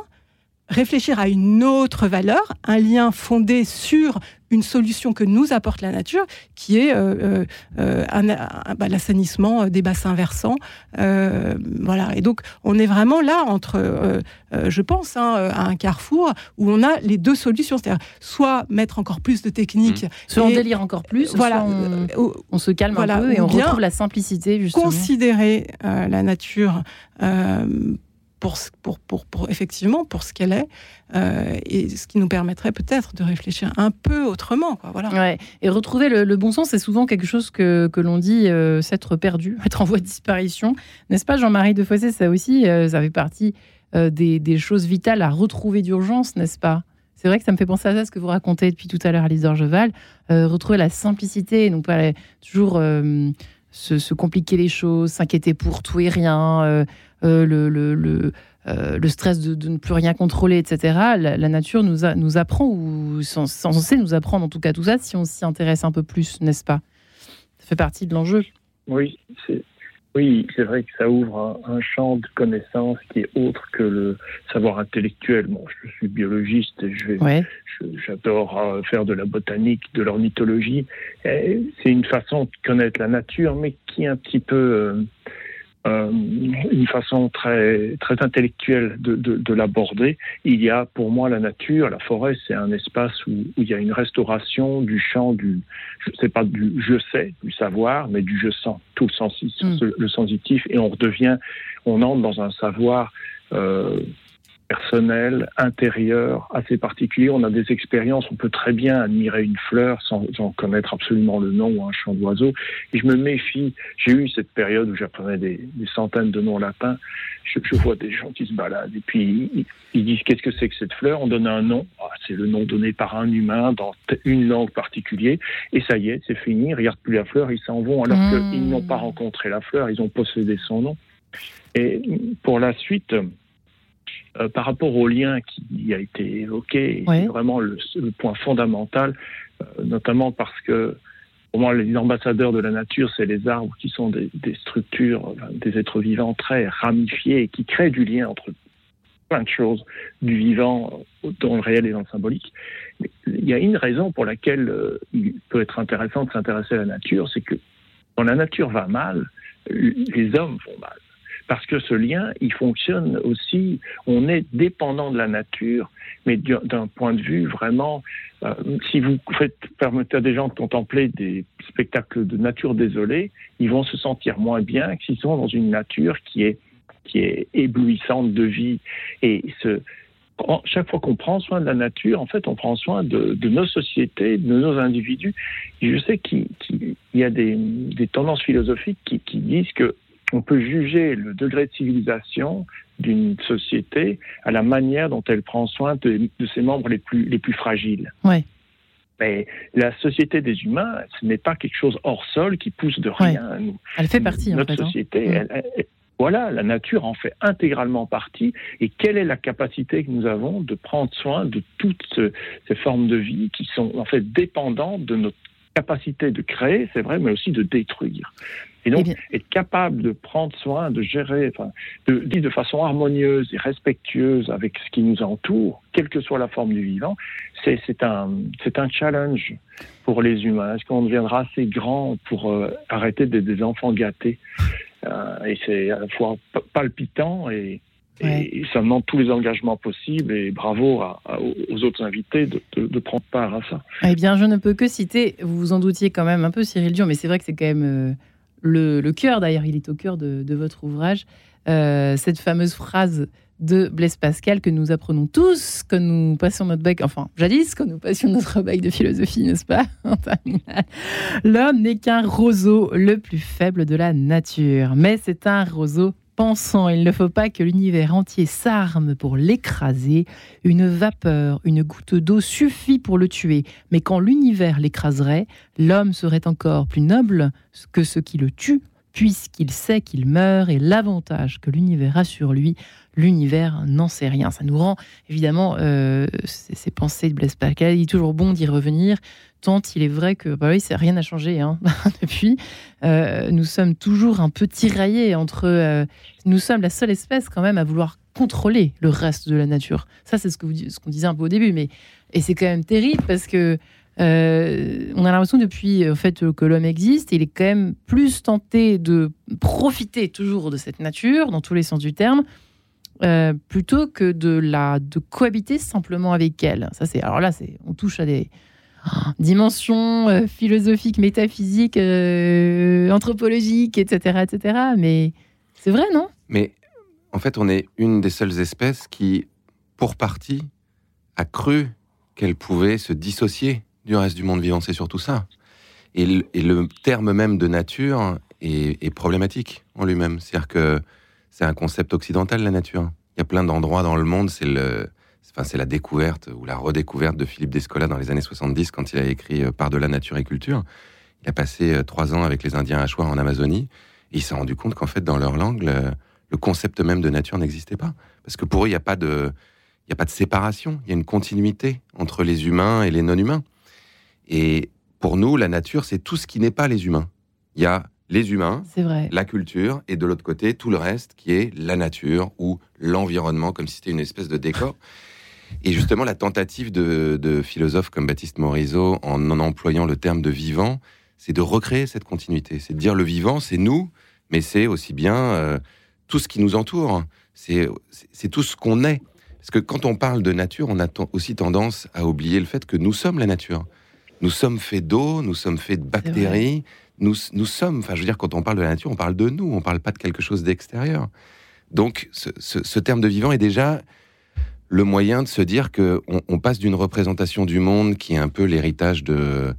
Speaker 4: réfléchir à une autre valeur, un lien fondé sur une solution que nous apporte la nature, qui est euh, euh, bah, l'assainissement des bassins versants. Euh, voilà. Et donc, on est vraiment là entre, je pense, hein, à un carrefour où on a les deux solutions, c'est-à-dire soit mettre encore plus de techniques, mmh.
Speaker 2: soit on délire encore plus, voilà, soit on, se calme un peu et on retrouve la simplicité justement.
Speaker 4: Considérer la nature pour, pour, pour, effectivement pour ce qu'elle est, euh, et ce qui nous permettrait peut-être de réfléchir un peu autrement. Quoi, voilà.
Speaker 2: Et retrouver le, bon sens, c'est souvent quelque chose que, que l'on dit euh, s'être perdu, être en voie de disparition. N'est-ce pas, Jean-Marie de Fossé Ça aussi, euh, ça fait partie des, des, choses vitales à retrouver d'urgence, n'est-ce pas? C'est vrai que ça me fait penser à ça, ce que vous racontez depuis tout à l'heure, Alice d'Orgeval. retrouver la simplicité, donc pas toujours se, compliquer les choses, s'inquiéter pour tout et rien, euh, le, le, euh, le, stress de, ne plus rien contrôler, etc. La, nature nous, a, nous apprend, ou censé nous apprendre en tout cas tout ça, si on s'y intéresse un peu plus, n'est-ce pas? Ça fait partie de l'enjeu.
Speaker 5: Oui, c'est oui, c'est vrai que ça ouvre un, champ de connaissances qui est autre que le savoir intellectuel. Bon, je suis biologiste et j'adore euh, faire de la botanique, de l'ornithologie. C'est une façon de connaître la nature, mais qui est un petit peu euh, une façon très très intellectuelle de, de, de l'aborder. Il y a pour moi la nature, la forêt, c'est un espace où, où, il y a une restauration du champ du, je sais pas du je sais, du savoir, mais du je sens, tout le, sens, mm. le sensitif, et on redevient, on entre dans un savoir euh, personnel, intérieur, assez particulier. On a des expériences, on peut très bien admirer une fleur sans, en connaître absolument le nom ou un chant d'oiseau. Et je me méfie, j'ai eu cette période où j'apprenais des, centaines de noms latins. Je, vois des gens qui se baladent et puis ils, disent qu'est-ce que c'est que cette fleur? On donne un nom, ah, c'est le nom donné par un humain dans une langue particulière, et ça y est, c'est fini, ils regardent plus la fleur, ils s'en vont alors mmh. qu'ils n'ont pas rencontré la fleur, ils ont possédé son nom. Et pour la suite, euh, par rapport au lien qui a été évoqué, c'est vraiment le, point fondamental, euh, notamment parce que pour moi, les ambassadeurs de la nature, c'est les arbres qui sont des, structures, des êtres vivants très ramifiés et qui créent du lien entre plein de choses, du vivant dans le réel et dans le symbolique. Mais il y a une raison pour laquelle euh, il peut être intéressant de s'intéresser à la nature, c'est que quand la nature va mal, les hommes vont mal parce que ce lien, il fonctionne aussi, on est dépendant de la nature, mais d'un point de vue vraiment, euh, si vous faites, permettez à des gens de contempler des spectacles de nature désolée, ils vont se sentir moins bien que s'ils sont dans une nature qui est, qui est éblouissante de vie. Et chaque fois qu'on prend soin de la nature, en fait, on prend soin de, nos sociétés, de nos individus. Et je sais qu'il y a des, tendances philosophiques qui disent que on peut juger le degré de civilisation d'une société à la manière dont elle prend soin de, ses membres les plus, les plus fragiles.
Speaker 2: Ouais.
Speaker 5: Mais la société des humains, ce n'est pas quelque chose hors sol qui pousse de rien.
Speaker 2: Elle fait partie.
Speaker 5: Notre
Speaker 2: en fait,
Speaker 5: hein. société, voilà, la nature en fait intégralement partie. Et quelle est la capacité que nous avons de prendre soin de toutes ces formes de vie qui sont en fait dépendantes de notre capacité de créer, c'est vrai, mais aussi de détruire. Et donc, eh être capable de prendre soin, de gérer, enfin, de vivre de façon harmonieuse et respectueuse avec ce qui nous entoure, quelle que soit la forme du vivant, c'est un, un challenge pour les humains. Est-ce qu'on deviendra assez grand pour euh, arrêter d'être des enfants gâtés? Euh, Et c'est à la fois palpitant et, et, ça demande tous les engagements possibles et bravo aux autres invités de, prendre part à ça.
Speaker 2: Eh bien, je ne peux que citer, vous vous en doutiez quand même un peu Cyril Dion, mais c'est vrai que c'est quand même euh, le, cœur, d'ailleurs, il est au cœur de, votre ouvrage, euh, cette fameuse phrase de Blaise Pascal que nous apprenons tous quand nous passions notre bac, enfin jadis quand nous passions notre bac de philosophie, n'est-ce pas L'homme n'est qu'un roseau le plus faible de la nature, mais c'est un roseau pensant. Il ne faut pas que l'univers entier s'arme pour l'écraser. Une vapeur, une goutte d'eau suffit pour le tuer. Mais quand l'univers l'écraserait, l'homme serait encore plus noble que ce qui le tue, puisqu'il sait qu'il meurt et l'avantage que l'univers a sur lui, l'univers n'en sait rien. Ça nous rend évidemment euh, ces, pensées de Blaise Pascal. Il est toujours bon d'y revenir, il est vrai que bah oui, rien n'a changé hein, depuis. Euh, nous sommes toujours un peu tiraillés entre. Euh, nous sommes la seule espèce quand même à vouloir contrôler le reste de la nature. Ça, c'est ce que ce qu'on disait un peu au début, mais et c'est quand même terrible parce que euh, on a l'impression depuis en fait que l'homme existe, il est quand même plus tenté de profiter toujours de cette nature dans tous les sens du terme, plutôt que de la de cohabiter simplement avec elle. Ça c'est alors là c'est on touche à des dimensions euh, philosophiques, métaphysiques, anthropologiques, etc., etc. Mais c'est vrai, non?
Speaker 3: Mais en fait, on est une des seules espèces qui, pour partie, a cru qu'elle pouvait se dissocier du reste du monde vivant, c'est surtout ça. Et le, terme même de nature est, problématique en lui-même. C'est-à-dire que c'est un concept occidental, la nature. Il y a plein d'endroits dans le monde, c'est le, enfin, c'est la découverte ou la redécouverte de Philippe Descola dans les années 70 quand il a écrit euh, Par de la nature et culture. Il a passé euh, trois ans avec les Indiens Achuar en Amazonie et il s'est rendu compte qu'en fait, dans leur langue, le, concept même de nature n'existait pas. Parce que pour eux, il n'y a pas de, il n'y a pas de séparation, il y a une continuité entre les humains et les non-humains. Et pour nous, la nature, c'est tout ce qui n'est pas les humains. Il y a les humains, la culture, et de l'autre côté, tout le reste qui est la nature ou l'environnement, comme si c'était une espèce de décor. Et justement, la tentative de, philosophes comme Baptiste Morisot, en en employant le terme de vivant, c'est de recréer cette continuité. C'est de dire le vivant, c'est nous, mais c'est aussi bien euh, tout ce qui nous entoure. C'est tout ce qu'on est. Parce que quand on parle de nature, on a aussi tendance à oublier le fait que nous sommes la nature. Nous sommes faits d'eau, nous sommes faits de bactéries. Nous, nous sommes, enfin, je veux dire, quand on parle de la nature, on parle de nous, on ne parle pas de quelque chose d'extérieur. Donc, ce, terme de vivant est déjà le moyen de se dire que on, passe d'une représentation du monde qui est un peu l'héritage de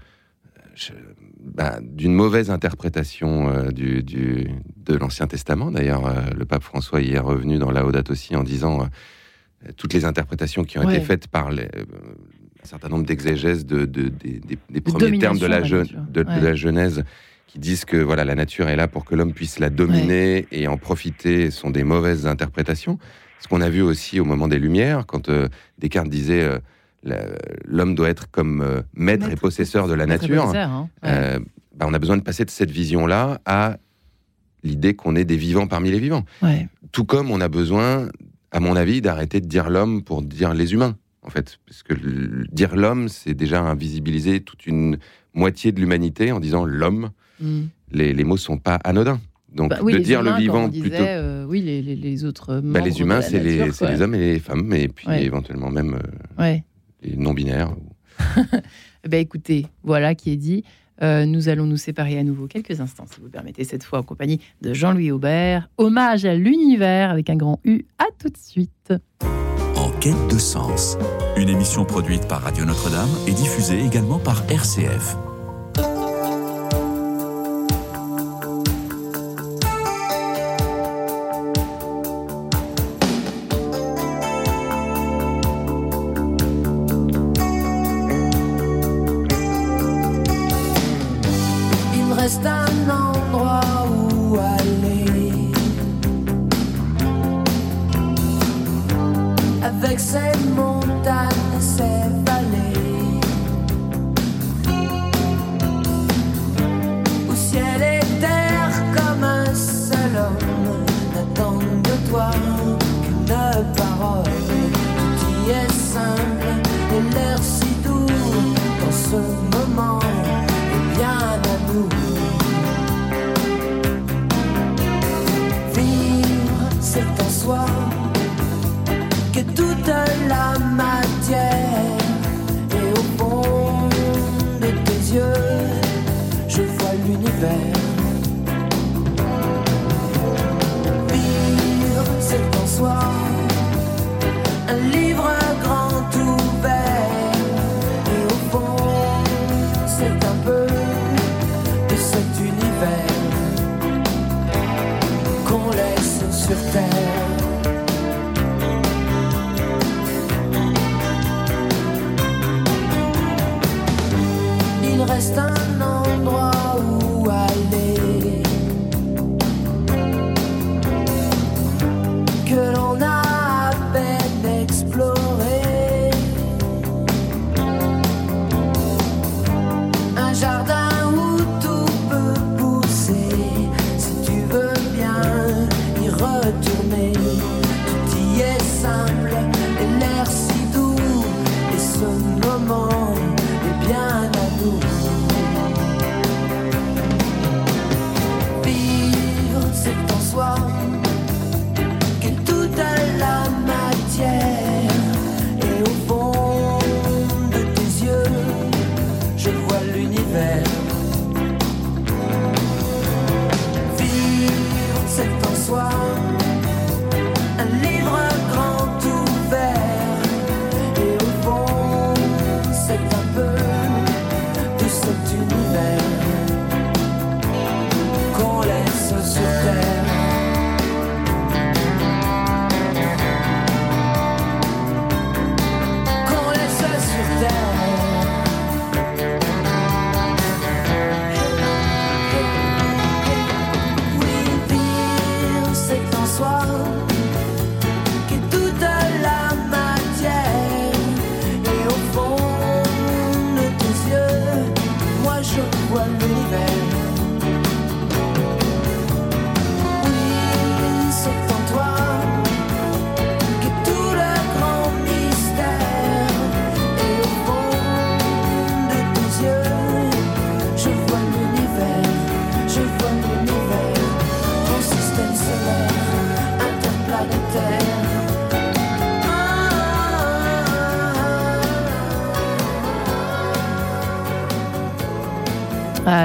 Speaker 3: bah, d'une mauvaise interprétation euh, du, de l'Ancien Testament. D'ailleurs, euh, le pape François y est revenu dans Laudato aussi en disant euh, toutes les interprétations qui ont été faites par les, un certain nombre d'exégèses de, des, premiers termes de la, de, la Genèse qui disent que voilà la nature est là pour que l'homme puisse la dominer et en profiter sont des mauvaises interprétations. Ce qu'on a vu aussi au moment des Lumières, quand euh, Descartes disait euh, l'homme doit être comme euh, maître, et possesseur de la nature, hein, bah, on a besoin de passer de cette vision-là à l'idée qu'on est des vivants parmi les vivants. Tout comme on a besoin, à mon avis, d'arrêter de dire l'homme pour dire les humains en fait. Parce que dire l'homme, c'est déjà invisibiliser toute une moitié de l'humanité en disant l'homme. Mm. Les, les mots sont pas anodins. Donc bah de dire le vivant plutôt.
Speaker 2: Euh, oui, les, les, autres.
Speaker 3: Bah, les humains, c'est les, les, hommes et les femmes, et puis éventuellement même euh, les non-binaires.
Speaker 2: bah, écoutez, voilà qui est dit. Euh, nous allons nous séparer à nouveau quelques instants, si vous permettez, cette fois en compagnie de Jean-Louis Aubert. Hommage à l'univers avec un grand U. À tout de suite
Speaker 1: quête de sens. Une émission produite par Radio Notre-Dame et diffusée également par RCF.
Speaker 6: Moment est bien. Vivre, c'est en soi que toute la matière et au fond de tes yeux, je vois l'univers. Vivre, c'est en soi laisse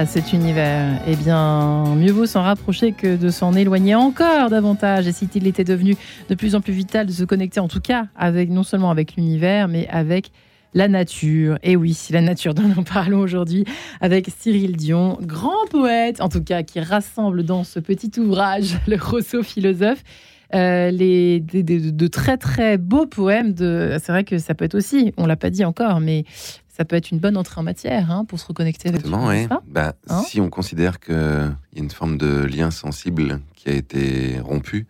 Speaker 6: Cet univers.
Speaker 2: Eh bien, mieux vaut s'en rapprocher que de s'en éloigner encore davantage. Et s'il était devenu de plus en plus vital de se connecter, en tout cas, avec non seulement avec l'univers, mais avec la nature. Et oui, la nature dont nous parlons aujourd'hui avec Cyril Dion, grand poète, en tout cas, qui rassemble dans ce petit ouvrage, le Rousseau philosophe, euh, des- de très très beaux poèmes. De, c'est vrai que ça peut être aussi, on l'a pas dit encore, mais ça peut être une bonne entrée en matière hein, pour se reconnecter avec
Speaker 3: Exactement,
Speaker 2: tout
Speaker 3: ouais.
Speaker 2: ça.
Speaker 3: Bah,
Speaker 2: Hein
Speaker 3: si on considère qu'il y a une forme de lien sensible qui a été rompu,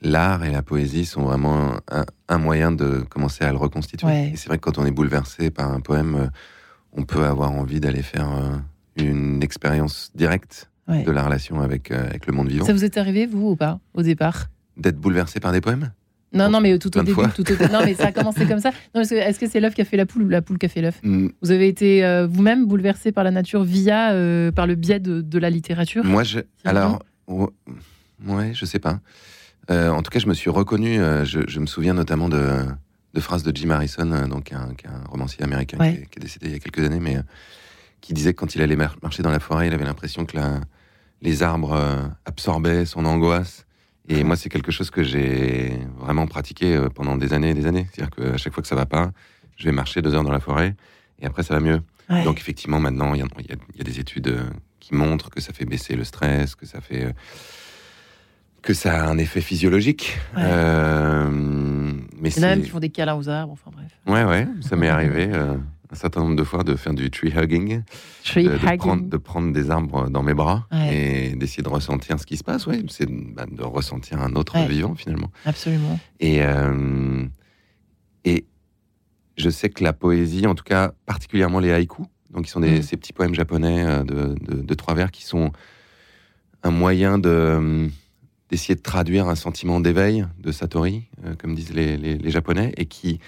Speaker 3: l'art et la poésie sont vraiment un, un moyen de commencer à le reconstituer.
Speaker 2: Ouais.
Speaker 3: Et c'est vrai que quand on est bouleversé par un poème, euh, on peut avoir envie d'aller faire euh, une expérience directe
Speaker 2: Ouais.
Speaker 3: de la relation avec, euh, avec le monde vivant.
Speaker 2: Ça vous est arrivé, vous, ou pas, au départ?
Speaker 3: D'être bouleversé par des poèmes?
Speaker 2: Non, non, mais tout au début. Tout au- Non, mais ça a commencé comme ça. Non, Est-ce que c'est l'œuf qui a fait la poule ou la poule qui a fait l'œuf
Speaker 3: Mm,
Speaker 2: Vous avez été euh, vous-même bouleversé par la nature via, euh, par le biais de, de la littérature
Speaker 3: Moi, je. Alors, ouais, ouais, je sais pas. Euh, en tout cas, je me suis reconnu. je, je me souviens notamment de, de phrases de Jim Harrison, donc un, qui est un romancier américain
Speaker 2: Ouais.
Speaker 3: qui, est, qui est décédé il y a quelques années, mais qui disait que quand il allait mar- marcher dans la forêt, il avait l'impression que la- les arbres absorbaient son angoisse. Et moi, c'est quelque chose que j'ai vraiment pratiqué euh, pendant des années et des années. C'est-à-dire qu'à chaque fois que ça va pas, je vais marcher deux heures dans la forêt et après ça va mieux.
Speaker 2: Ouais.
Speaker 3: Donc effectivement, maintenant, il y, a- y y des études euh, qui montrent que ça fait baisser le stress, que ça fait euh, que ça a un effet physiologique.
Speaker 2: Ouais.
Speaker 3: Euh, mais
Speaker 2: Il y en a même qui font des câlins aux arbres, enfin bref.
Speaker 3: ouais, ouais, ça m'est arrivé euh, un certain nombre de fois de faire du tree hugging,
Speaker 2: Tree
Speaker 3: de, de
Speaker 2: hugging.
Speaker 3: prendre, de prendre des arbres dans mes bras
Speaker 2: Ouais.
Speaker 3: et d'essayer de ressentir ce qui se passe. Ouais, c'est bah, de ressentir un autre
Speaker 2: Ouais.
Speaker 3: vivant finalement.
Speaker 2: Absolument.
Speaker 3: Et, euh, et je sais que la poésie, en tout cas particulièrement les haïkus, donc qui sont des,
Speaker 2: Mm.
Speaker 3: ces petits poèmes japonais euh, de, de- de trois vers qui sont un moyen de d'essayer de traduire un sentiment d'éveil de Satori, euh, comme disent les, les- les Japonais, et qui,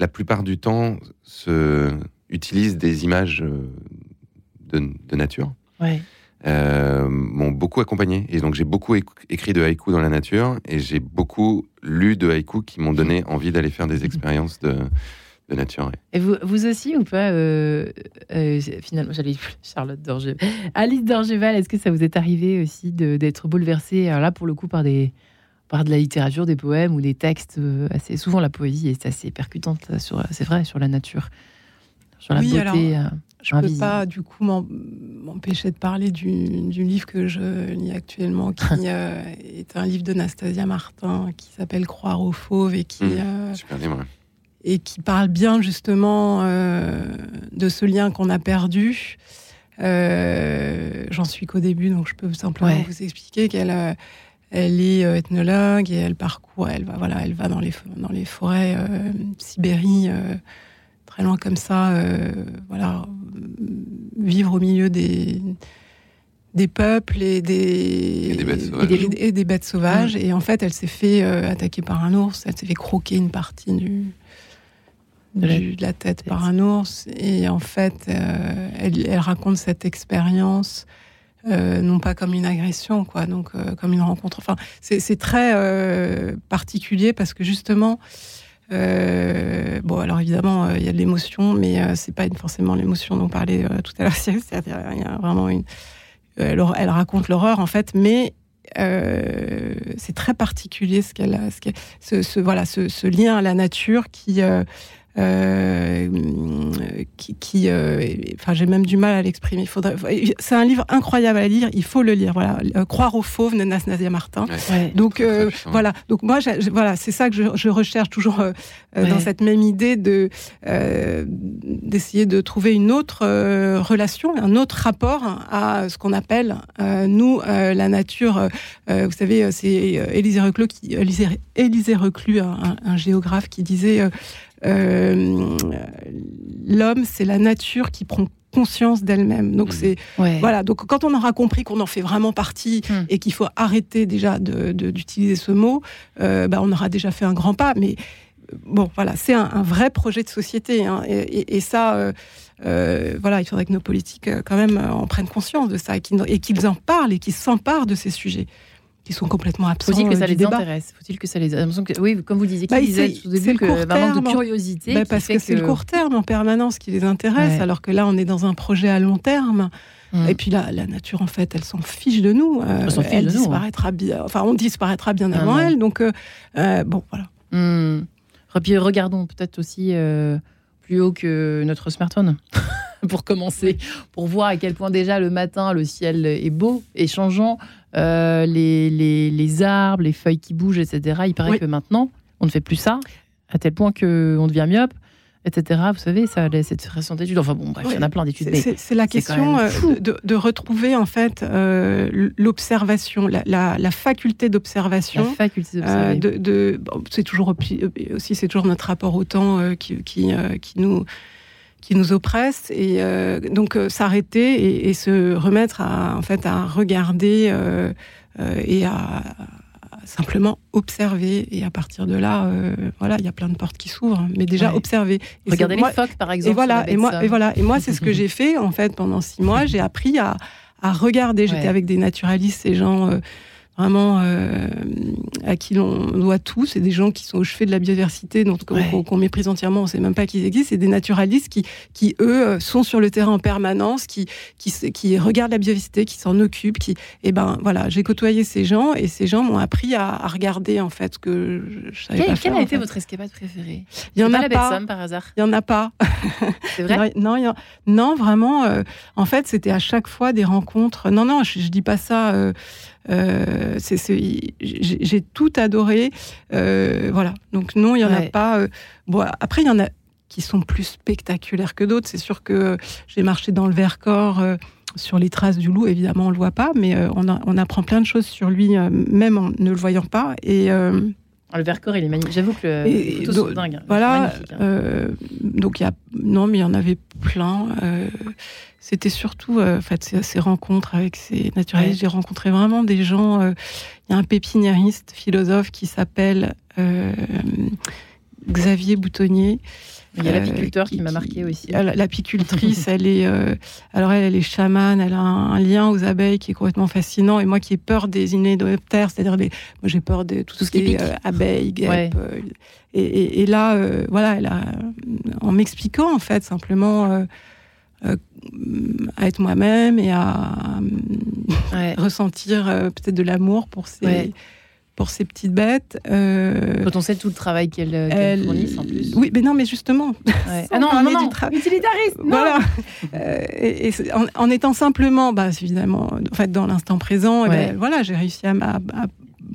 Speaker 3: la plupart du temps, se, utilisent des images euh, de, de nature
Speaker 2: Ouais.
Speaker 3: euh, m'ont beaucoup accompagné. Et donc, j'ai beaucoup éc- écrit de haïkus dans la nature et j'ai beaucoup lu de haïkus qui m'ont donné envie d'aller faire des expériences de, de nature.
Speaker 2: Et vous, vous aussi ou pas euh, euh, Finalement, j'allais Charlotte Dorgeval. Alice Dorgeval, est-ce que ça vous est arrivé aussi de- d'être bouleversée, alors là pour le coup, par des par de la littérature, des poèmes ou des textes euh, assez souvent la poésie est assez percutante sur c'est vrai sur la nature, sur la
Speaker 4: Oui,
Speaker 2: beauté.
Speaker 4: alors,
Speaker 2: euh,
Speaker 4: Je peux
Speaker 2: Invisible.
Speaker 4: pas du coup m'empêcher de parler du, du livre que je lis actuellement, qui euh, est un livre de Nastasia Martin qui s'appelle Croire aux fauves et qui
Speaker 3: Mm.
Speaker 4: euh,
Speaker 3: Super livre.
Speaker 4: et qui parle bien justement euh, de ce lien qu'on a perdu. Euh, J'en suis qu'au début, donc je peux simplement
Speaker 2: Ouais.
Speaker 4: vous expliquer qu'elle euh, elle est euh, ethnologue et elle parcourt, elle va voilà, elle va dans les dans les forêts euh, Sibérie, euh, très loin comme ça, euh, voilà, vivre au milieu des des peuples et des,
Speaker 3: Et des bêtes
Speaker 4: et
Speaker 3: sauvages.
Speaker 4: des- et des bêtes sauvages. Et en fait, elle s'est fait euh, attaquer par un ours. Elle s'est fait croquer une partie du,
Speaker 2: De la
Speaker 4: du- de la tête par un ours. Et en fait, euh, elle, elle raconte cette expérience. Euh, non pas comme une agression, quoi, donc euh, comme une rencontre. Enfin, c'est très euh, particulier parce que justement, bon, alors évidemment, il y a de l'émotion, mais c'est pas forcément l'émotion dont parlait tout à l'heure. C'est-à-dire, il y a vraiment une. Elle, elle raconte l'horreur en fait, mais c'est très particulier ce qu'elle, ce, ce, voilà, ce, lien à la nature qui, qui, qui, euh, enfin, j'ai même du mal à l'exprimer. Il faudrait, c'est un livre incroyable à lire. Il faut le lire. Voilà, Euh, Croire aux fauves de Nastasia Martin.
Speaker 2: Ouais.
Speaker 4: Donc
Speaker 3: Très, très
Speaker 4: euh,
Speaker 3: puissant.
Speaker 4: voilà. Donc moi, j'ai- j'ai- voilà, c'est ça que je, je recherche toujours euh, euh, dans
Speaker 2: Ouais.
Speaker 4: cette même idée de euh, d'essayer de trouver une autre euh, relation, un autre rapport à ce qu'on appelle euh, nous euh, la nature. Euh, vous savez, euh, c'est euh, Élisée Reclus qui Élisée, Élisée Reclus, un, un- géographe qui disait euh, euh, l'homme, c'est la nature qui prend conscience d'elle-même. Donc
Speaker 3: Mhm.
Speaker 4: c'est
Speaker 2: Ouais.
Speaker 4: voilà, donc quand on aura compris qu'on en fait vraiment partie
Speaker 2: Hmm.
Speaker 4: et qu'il faut arrêter déjà de- de- d'utiliser ce mot, euh, bah, on aura déjà fait un grand pas. Mais euh, bon, voilà, c'est un, un vrai projet de société. hein. et, et- et ça, euh, euh, voilà, il faudrait que nos politiques euh, quand même euh, en prennent conscience de ça et qu'ils et qu'ils en parlent et qu'ils s'emparent de ces sujets qui sont complètement absents
Speaker 2: Faut-il que
Speaker 4: euh,
Speaker 2: ça les
Speaker 4: débat.
Speaker 2: intéresse? Faut-il que ça les oui, comme vous disiez,
Speaker 4: Bah,
Speaker 2: disait au
Speaker 4: le court
Speaker 2: manque de
Speaker 4: terme.
Speaker 2: curiosité
Speaker 4: Bah, parce que c'est le court terme en permanence qui les intéresse,
Speaker 2: Ouais.
Speaker 4: alors que là, on est dans un projet à long terme.
Speaker 2: Mm.
Speaker 4: Et puis la, la nature, en fait, elle s'en fiche de nous. Euh,
Speaker 2: Elle fiche de nous,
Speaker 4: disparaîtra bien. Enfin, on disparaîtra bien
Speaker 2: Ah
Speaker 4: avant elle. Donc, euh, euh, bon, voilà.
Speaker 2: Hmm. Et puis regardons peut-être aussi euh, plus haut que notre smartphone, pour commencer, pour voir à quel point déjà le matin le ciel est beau et changeant, euh, les, les, les arbres, les feuilles qui bougent, etc. Il paraît
Speaker 4: Oui.
Speaker 2: que maintenant, on ne fait plus ça, à tel point qu'on devient myope, etc. Vous savez, ça laisse cette récente étude. Enfin bon, bref, il y en a plein d'études.
Speaker 4: C'est- la question euh, de, de retrouver, en fait, euh, l'observation, la, la- la faculté d'observation.
Speaker 2: faculté
Speaker 4: Euh,
Speaker 2: d'observer.
Speaker 4: de, de- bon, c'est toujours aussi c'est toujours notre rapport au temps euh, qui qui, qui nous qui nous oppresse et euh, donc euh, s'arrêter et, et se remettre à en fait à regarder euh, et à, à simplement observer et à partir de là voilà il y a plein de portes qui s'ouvrent mais déjà
Speaker 2: Ouais.
Speaker 4: observer Et
Speaker 2: Regardez
Speaker 4: c'est-
Speaker 2: les
Speaker 4: moi-
Speaker 2: phoques, par exemple.
Speaker 4: et voilà, et moi, et voilà, et moi, c'est ce que j'ai fait en fait pendant six mois. J'ai appris à, à regarder. J'étais
Speaker 2: Ouais.
Speaker 4: avec des naturalistes, ces gens vraiment euh, à qui l'on doit tout. C'est des gens qui sont au chevet de la biodiversité, donc qu'on
Speaker 2: Ouais.
Speaker 4: qu'on méprise entièrement. On sait même pas qu'ils existent. C'est des naturalistes qui, qui eux, euh, sont sur le terrain en permanence, qui, qui, qui regardent la biodiversité, qui s'en occupent. Qui, et ben voilà, j'ai côtoyé ces gens et ces gens m'ont appris à, à regarder en fait ce que je, savais
Speaker 2: Quelle,
Speaker 4: pas
Speaker 2: quelle
Speaker 4: faire.
Speaker 2: a
Speaker 4: en
Speaker 2: été
Speaker 4: fait.
Speaker 2: votre escapade préférée?
Speaker 4: Il y en
Speaker 2: pas
Speaker 4: a
Speaker 2: la
Speaker 4: pas.
Speaker 2: Somme, par hasard.
Speaker 4: Il y en a pas.
Speaker 2: C'est vrai?
Speaker 4: Non, non, vraiment. euh, en fait, c'était à chaque fois des rencontres. Non, non, je, je dis pas ça. euh, euh, j'ai tout adoré. euh, voilà. Donc non, il y en a pas. euh, bon, après, il y en a. qui sont plus spectaculaires que d'autres. C'est sûr que j'ai marché dans le Vercors. euh, sur les traces du loup, évidemment, on le voit pas, mais euh, on, a- on apprend plein de choses sur lui, euh, même en ne le voyant pas. Et euh,
Speaker 2: Le Vercors, il est magnifique. J'avoue que le-
Speaker 4: Et-
Speaker 2: photos
Speaker 4: donc,
Speaker 2: sont dingues. hein.
Speaker 4: voilà.
Speaker 2: Hein.
Speaker 4: euh, donc il y a non, mais il y en avait plein. euh, C'était surtout euh, en fait ces, ces rencontres avec ces naturalistes.
Speaker 2: Ouais.
Speaker 4: J'ai rencontré vraiment des gens. euh, Il y a un pépiniériste philosophe qui s'appelle euh, Xavier Boutonnier.
Speaker 2: Il y a
Speaker 4: euh,
Speaker 2: l'apiculteur qui,
Speaker 4: qui-
Speaker 2: m'a marqué aussi.
Speaker 4: Elle- L'apicultrice, elle est, euh, alors elle, elle est chamane, elle a un, un lien aux abeilles qui est complètement fascinant. Et moi qui ai peur des inédoptères, c'est-à-dire moi j'ai peur de tout,
Speaker 2: Tout ce qui
Speaker 4: est euh, abeilles, guêpes.
Speaker 2: Ouais.
Speaker 4: euh, et, et- et là, voilà, elle a, en m'expliquant en fait simplement à être moi-même et à
Speaker 2: Ouais.
Speaker 4: ressentir peut-être de l'amour pour ces,
Speaker 2: Ouais.
Speaker 4: Pour ces petites bêtes. euh,
Speaker 2: Quand on sait tout le travail qu'elle qu'elle
Speaker 4: elle-
Speaker 2: fournisse en plus.
Speaker 4: Oui, mais non, mais justement,
Speaker 2: Ouais. Ah non, non, non,
Speaker 4: du
Speaker 2: utilitariste, non.
Speaker 4: Voilà. Euh, et, en, en étant simplement, bah, évidemment, en fait, dans l'instant présent, eh ben, voilà, j'ai réussi à, m- à- à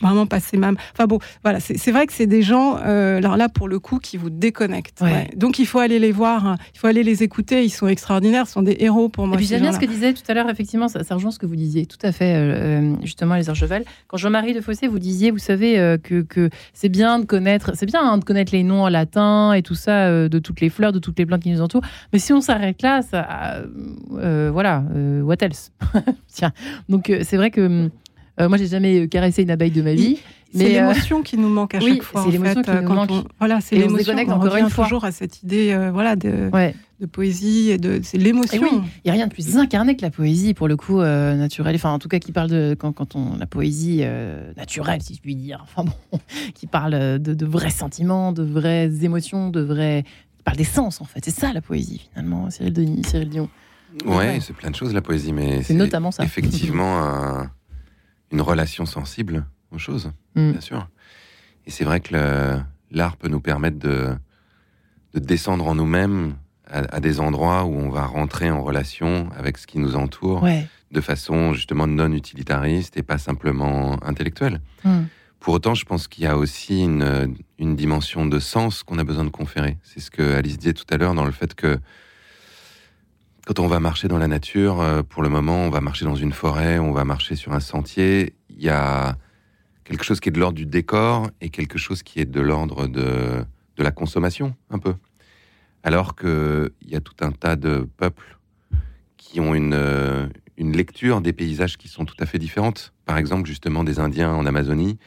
Speaker 4: vraiment passer ma. Enfin bon, voilà, c'est vrai que c'est des gens, euh, alors là pour le coup, qui vous déconnectent.
Speaker 2: Ouais.
Speaker 4: ouais. Donc il faut aller les voir, hein. il faut aller les écouter. Ils sont extraordinaires, ce sont des héros pour moi.
Speaker 2: Et puis j'aime bien ce que disait tout à l'heure, effectivement, ça, ça rejoint ce que vous disiez, tout à fait, euh, euh, justement, les Archeval. Quand Jean-Marie de Fossé, vous disiez, vous savez, euh, que, que c'est bien de connaître, c'est bien hein, de connaître les noms en latin et tout ça, de toutes les fleurs, de toutes les plantes qui nous entourent. Mais si on s'arrête là, ça, voilà, what else? Tiens, donc c'est vrai que euh, moi, j'ai jamais caressé une abeille de ma vie.
Speaker 4: C'est
Speaker 2: euh,
Speaker 4: l'émotion qui nous manque à
Speaker 2: oui,
Speaker 4: chaque fois.
Speaker 2: c'est l'émotion qui
Speaker 4: euh,
Speaker 2: nous
Speaker 4: quand
Speaker 2: manque.
Speaker 4: on- Voilà, c'est
Speaker 2: on
Speaker 4: l'émotion. On
Speaker 2: encore
Speaker 4: revient
Speaker 2: une fois.
Speaker 4: toujours à cette idée, euh, voilà, de,
Speaker 2: Ouais.
Speaker 4: de poésie et de, c'est l'émotion.
Speaker 2: Et oui, il n'y a rien de plus incarné que la poésie, pour le coup, euh, naturelle. Enfin, en tout cas, qui parle de. Quand, quand on. La poésie euh, naturelle, si je puis dire. Enfin bon, qui parle euh, de, de vrais sentiments, de vraies émotions, de vrais. qui parle des sens, en fait. C'est ça, la poésie, finalement, Cyril Denis, Cyril Dion.
Speaker 3: Ouais,
Speaker 2: Ouais.
Speaker 3: c'est plein de choses la poésie, mais
Speaker 2: C'est notamment ça.
Speaker 3: Effectivement, un- une relation sensible aux choses,
Speaker 2: Mm.
Speaker 3: bien sûr. Et c'est vrai que l'art peut nous permettre de, de descendre en nous-mêmes à, à des endroits où on va rentrer en relation avec ce qui nous entoure
Speaker 2: Ouais.
Speaker 3: de façon justement non utilitariste et pas simplement intellectuelle.
Speaker 2: Mm.
Speaker 3: Pour autant, je pense qu'il y a aussi une, une dimension de sens qu'on a besoin de conférer. C'est ce que Alice disait tout à l'heure dans le fait que quand on va marcher dans la nature, euh, pour le moment, on va marcher dans une forêt, on va marcher sur un sentier, il y a quelque chose qui est de l'ordre du décor et quelque chose qui est de l'ordre de, de la consommation, un peu. Alors qu'il y a tout un tas de peuples qui ont une, euh, une lecture des paysages qui sont tout à fait différentes. Par exemple, justement, des Indiens en Amazonie.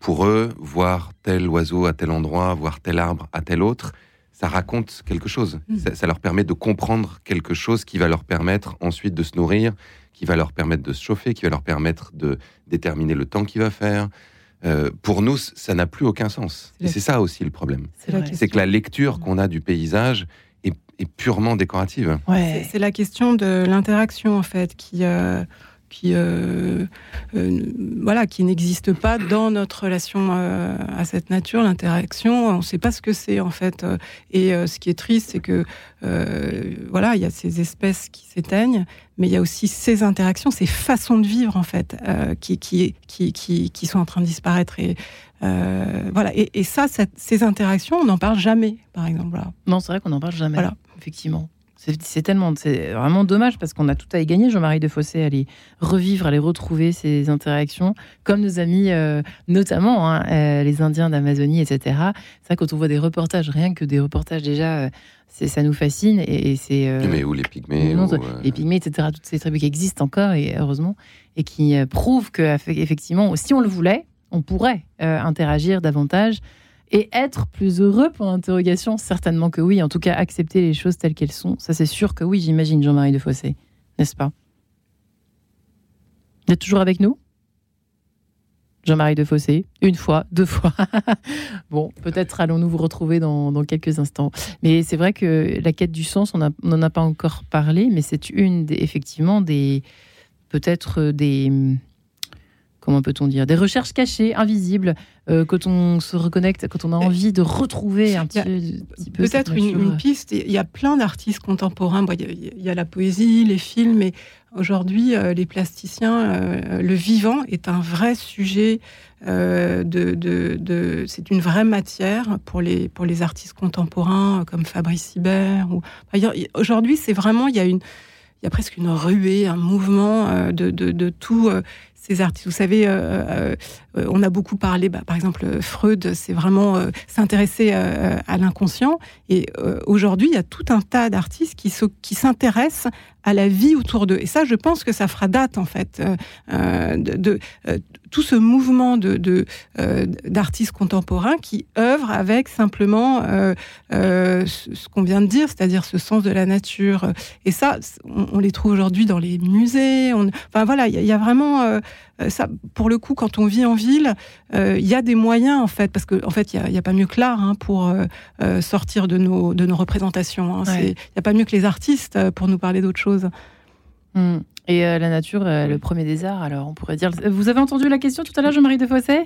Speaker 3: Pour eux, voir tel oiseau à tel endroit, voir tel arbre à tel autre, ça raconte quelque chose.
Speaker 4: Mhm.
Speaker 3: Ça, ça leur permet de comprendre quelque chose qui va leur permettre ensuite de se nourrir, qui va leur permettre de se chauffer, qui va leur permettre de déterminer le temps qu'il va faire. Euh, pour nous, ça n'a plus aucun sens. Et c'est ça aussi le problème.
Speaker 2: C'est
Speaker 3: que la lecture qu'on a du paysage est, est purement décorative.
Speaker 4: C'est
Speaker 2: Ouais.
Speaker 4: c'est la question de l'interaction en fait qui euh, qui euh, euh, voilà qui n'existe pas dans notre relation euh, à cette nature l'interaction on ne sait pas ce que c'est en fait euh, et ce qui est triste c'est que voilà il y a ces espèces qui s'éteignent mais il y a aussi ces interactions ces façons de vivre en fait qui, qui qui qui qui sont en train de disparaître et voilà et, et ça cette- ces interactions on n'en parle jamais par exemple voilà.
Speaker 2: Non, c'est vrai qu'on n'en parle jamais.
Speaker 4: Voilà.
Speaker 2: Effectivement. C'est tellement, c'est vraiment dommage parce qu'on a tout à y gagner, Jean-Marie de Fossé, à les revivre, à les retrouver, ces interactions, comme nos amis, euh, notamment hein, euh, les Indiens d'Amazonie, etc. C'est vrai, quand on voit des reportages, rien que des reportages déjà, euh, ça nous fascine et, et c'est.
Speaker 3: Mais où les pygmées
Speaker 2: non,
Speaker 3: ou,
Speaker 2: les pygmées, etc., toutes ces tribus qui existent encore, et heureusement, et qui prouvent qu'effectivement, si on le voulait, on pourrait interagir davantage et être plus heureux pour l'interrogation. Certainement que oui, en tout cas, accepter les choses telles qu'elles sont. Ça, c'est sûr que oui, j'imagine, Jean-Marie de Fossé, n'est-ce pas? Vous êtes toujours avec nous? Jean-Marie de Fossé, une fois, deux fois. bon, peut-être allons-nous vous retrouver dans, dans quelques instants. Mais c'est vrai que la quête du sens, on n'en a pas encore parlé, mais c'est une, des, effectivement, des peut-être des comment peut-on dire, des recherches cachées, invisibles, euh, quand on se reconnecte, quand on a envie de retrouver un petit, peu.
Speaker 4: Peut-être une, piste. Il y a plein d'artistes contemporains. il, y a, la poésie, les films, mais aujourd'hui, euh, les plasticiens, euh, le vivant est un vrai sujet. de, de, c'est une vraie matière pour les, pour les artistes contemporains comme Fabrice Hibert. Ou... Aujourd'hui, c'est vraiment, il y a une, il y a presque une ruée, un mouvement de, de, de tout ces artistes. Vous savez, euh, euh, euh, on a beaucoup parlé, bah, par exemple, Freud, c'est vraiment s'intéresser à l'inconscient. Et aujourd'hui, il y a tout un tas d'artistes qui s'intéressent à la vie autour d'eux. Et ça, je pense que ça fera date, en fait, de, tout ce mouvement de, d'artistes contemporains qui œuvrent avec simplement ce, qu'on vient de dire, c'est-à-dire ce sens de la nature. Et ça, on, les trouve aujourd'hui dans les musées. Enfin voilà, il y, a vraiment euh, ça, pour le coup, quand on vit en ville, euh, il y a des moyens en fait, parce qu'en en fait, il n'y a, pas mieux que l'art hein, pour euh, sortir de nos, de nos représentations. Hein. Il n'y a pas mieux que les artistes pour nous parler d'autre chose.
Speaker 2: Hmm. Et la nature, le premier des arts, alors on pourrait dire. Vous avez entendu la question tout à l'heure, Jean-Marie Defossé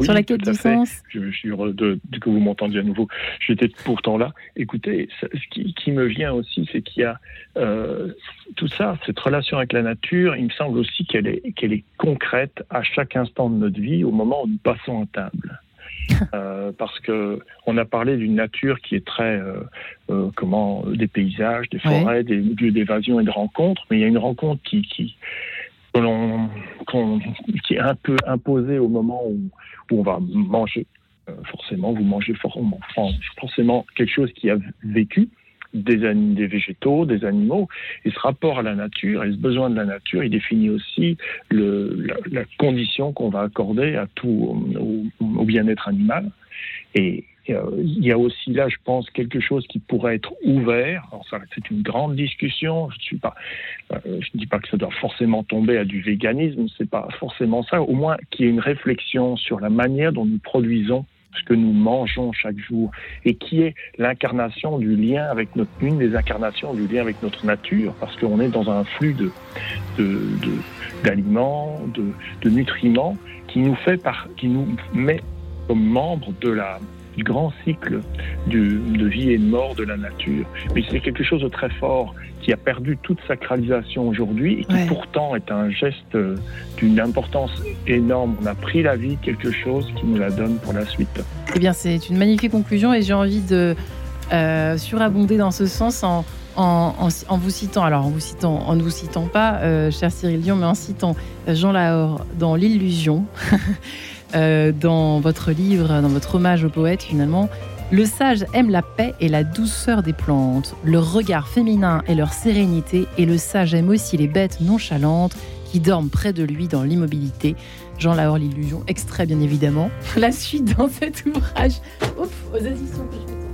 Speaker 2: sur la quête du sens.
Speaker 5: Je, suis heureux de, que vous m'entendiez à nouveau. J'étais pourtant là. Écoutez, ce qui, me vient aussi, c'est qu'il y a euh, tout ça, cette relation avec la nature, il me semble aussi qu'elle est, qu'elle est concrète à chaque instant de notre vie, au moment où nous passons à table. Euh, parce que on a parlé d'une nature qui est très euh, comment des paysages, des forêts, des lieux d'évasion et de rencontres, mais il y a une rencontre qui qui qui est un peu imposée au moment où on va manger. Euh, forcément, vous mangez forcément quelque chose qui a vécu, des, des végétaux, des animaux. Et ce rapport à la nature et ce besoin de la nature, il définit aussi le, la, condition qu'on va accorder à tout, au bien-être animal. Et, il y a aussi là, je pense, quelque chose qui pourrait être ouvert. C'est une grande discussion. Je ne euh, dis pas que ça doit forcément tomber à du véganisme. C'est pas forcément ça. Au moins qu'il y ait une réflexion sur la manière dont nous produisons ce que nous mangeons chaque jour et qui est l'incarnation du lien avec notre une des incarnations du lien avec notre nature parce qu'on est dans un flux d'aliments de, nutriments qui nous fait qui nous met comme membre de la grand cycle de vie et de mort de la nature. Mais c'est quelque chose de très fort qui a perdu toute sacralisation aujourd'hui et qui pourtant est un geste d'une importance énorme. On a pris la vie, quelque chose qui nous la donne pour la suite.
Speaker 2: Eh bien, c'est une magnifique conclusion et j'ai envie de euh, surabonder dans ce sens en, en, vous citant, alors en vous citant, en ne vous citant pas, euh, cher Cyril Dion, mais en citant Jean Lahore dans L'illusion. Euh, dans votre livre, dans votre hommage au poète finalement. Le sage aime la paix et la douceur des plantes, leur regard féminin et leur sérénité, et le sage aime aussi les bêtes nonchalantes qui dorment près de lui dans l'immobilité. Jean Lahore, l'illusion, extrait bien évidemment. La suite dans cet ouvrage, Ouf, aux éditions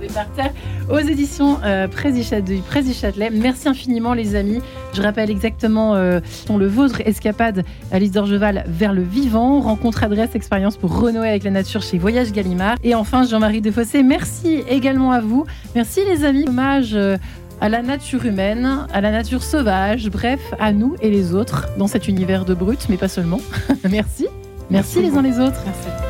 Speaker 2: par terre aux éditions euh, du Châtelet. Merci infiniment les amis. Je rappelle exactement euh, le vôtre, Escapade Alice d'Orgeval vers le vivant, rencontre adresse expérience pour renouer avec la nature chez Voyage Gallimard. Et enfin Jean-Marie Defossé, merci également à vous. Merci les amis. Hommage euh, à la nature humaine, à la nature sauvage, bref, à nous et les autres dans cet univers de brut, mais pas seulement. merci. Merci, les uns les autres.
Speaker 4: Merci.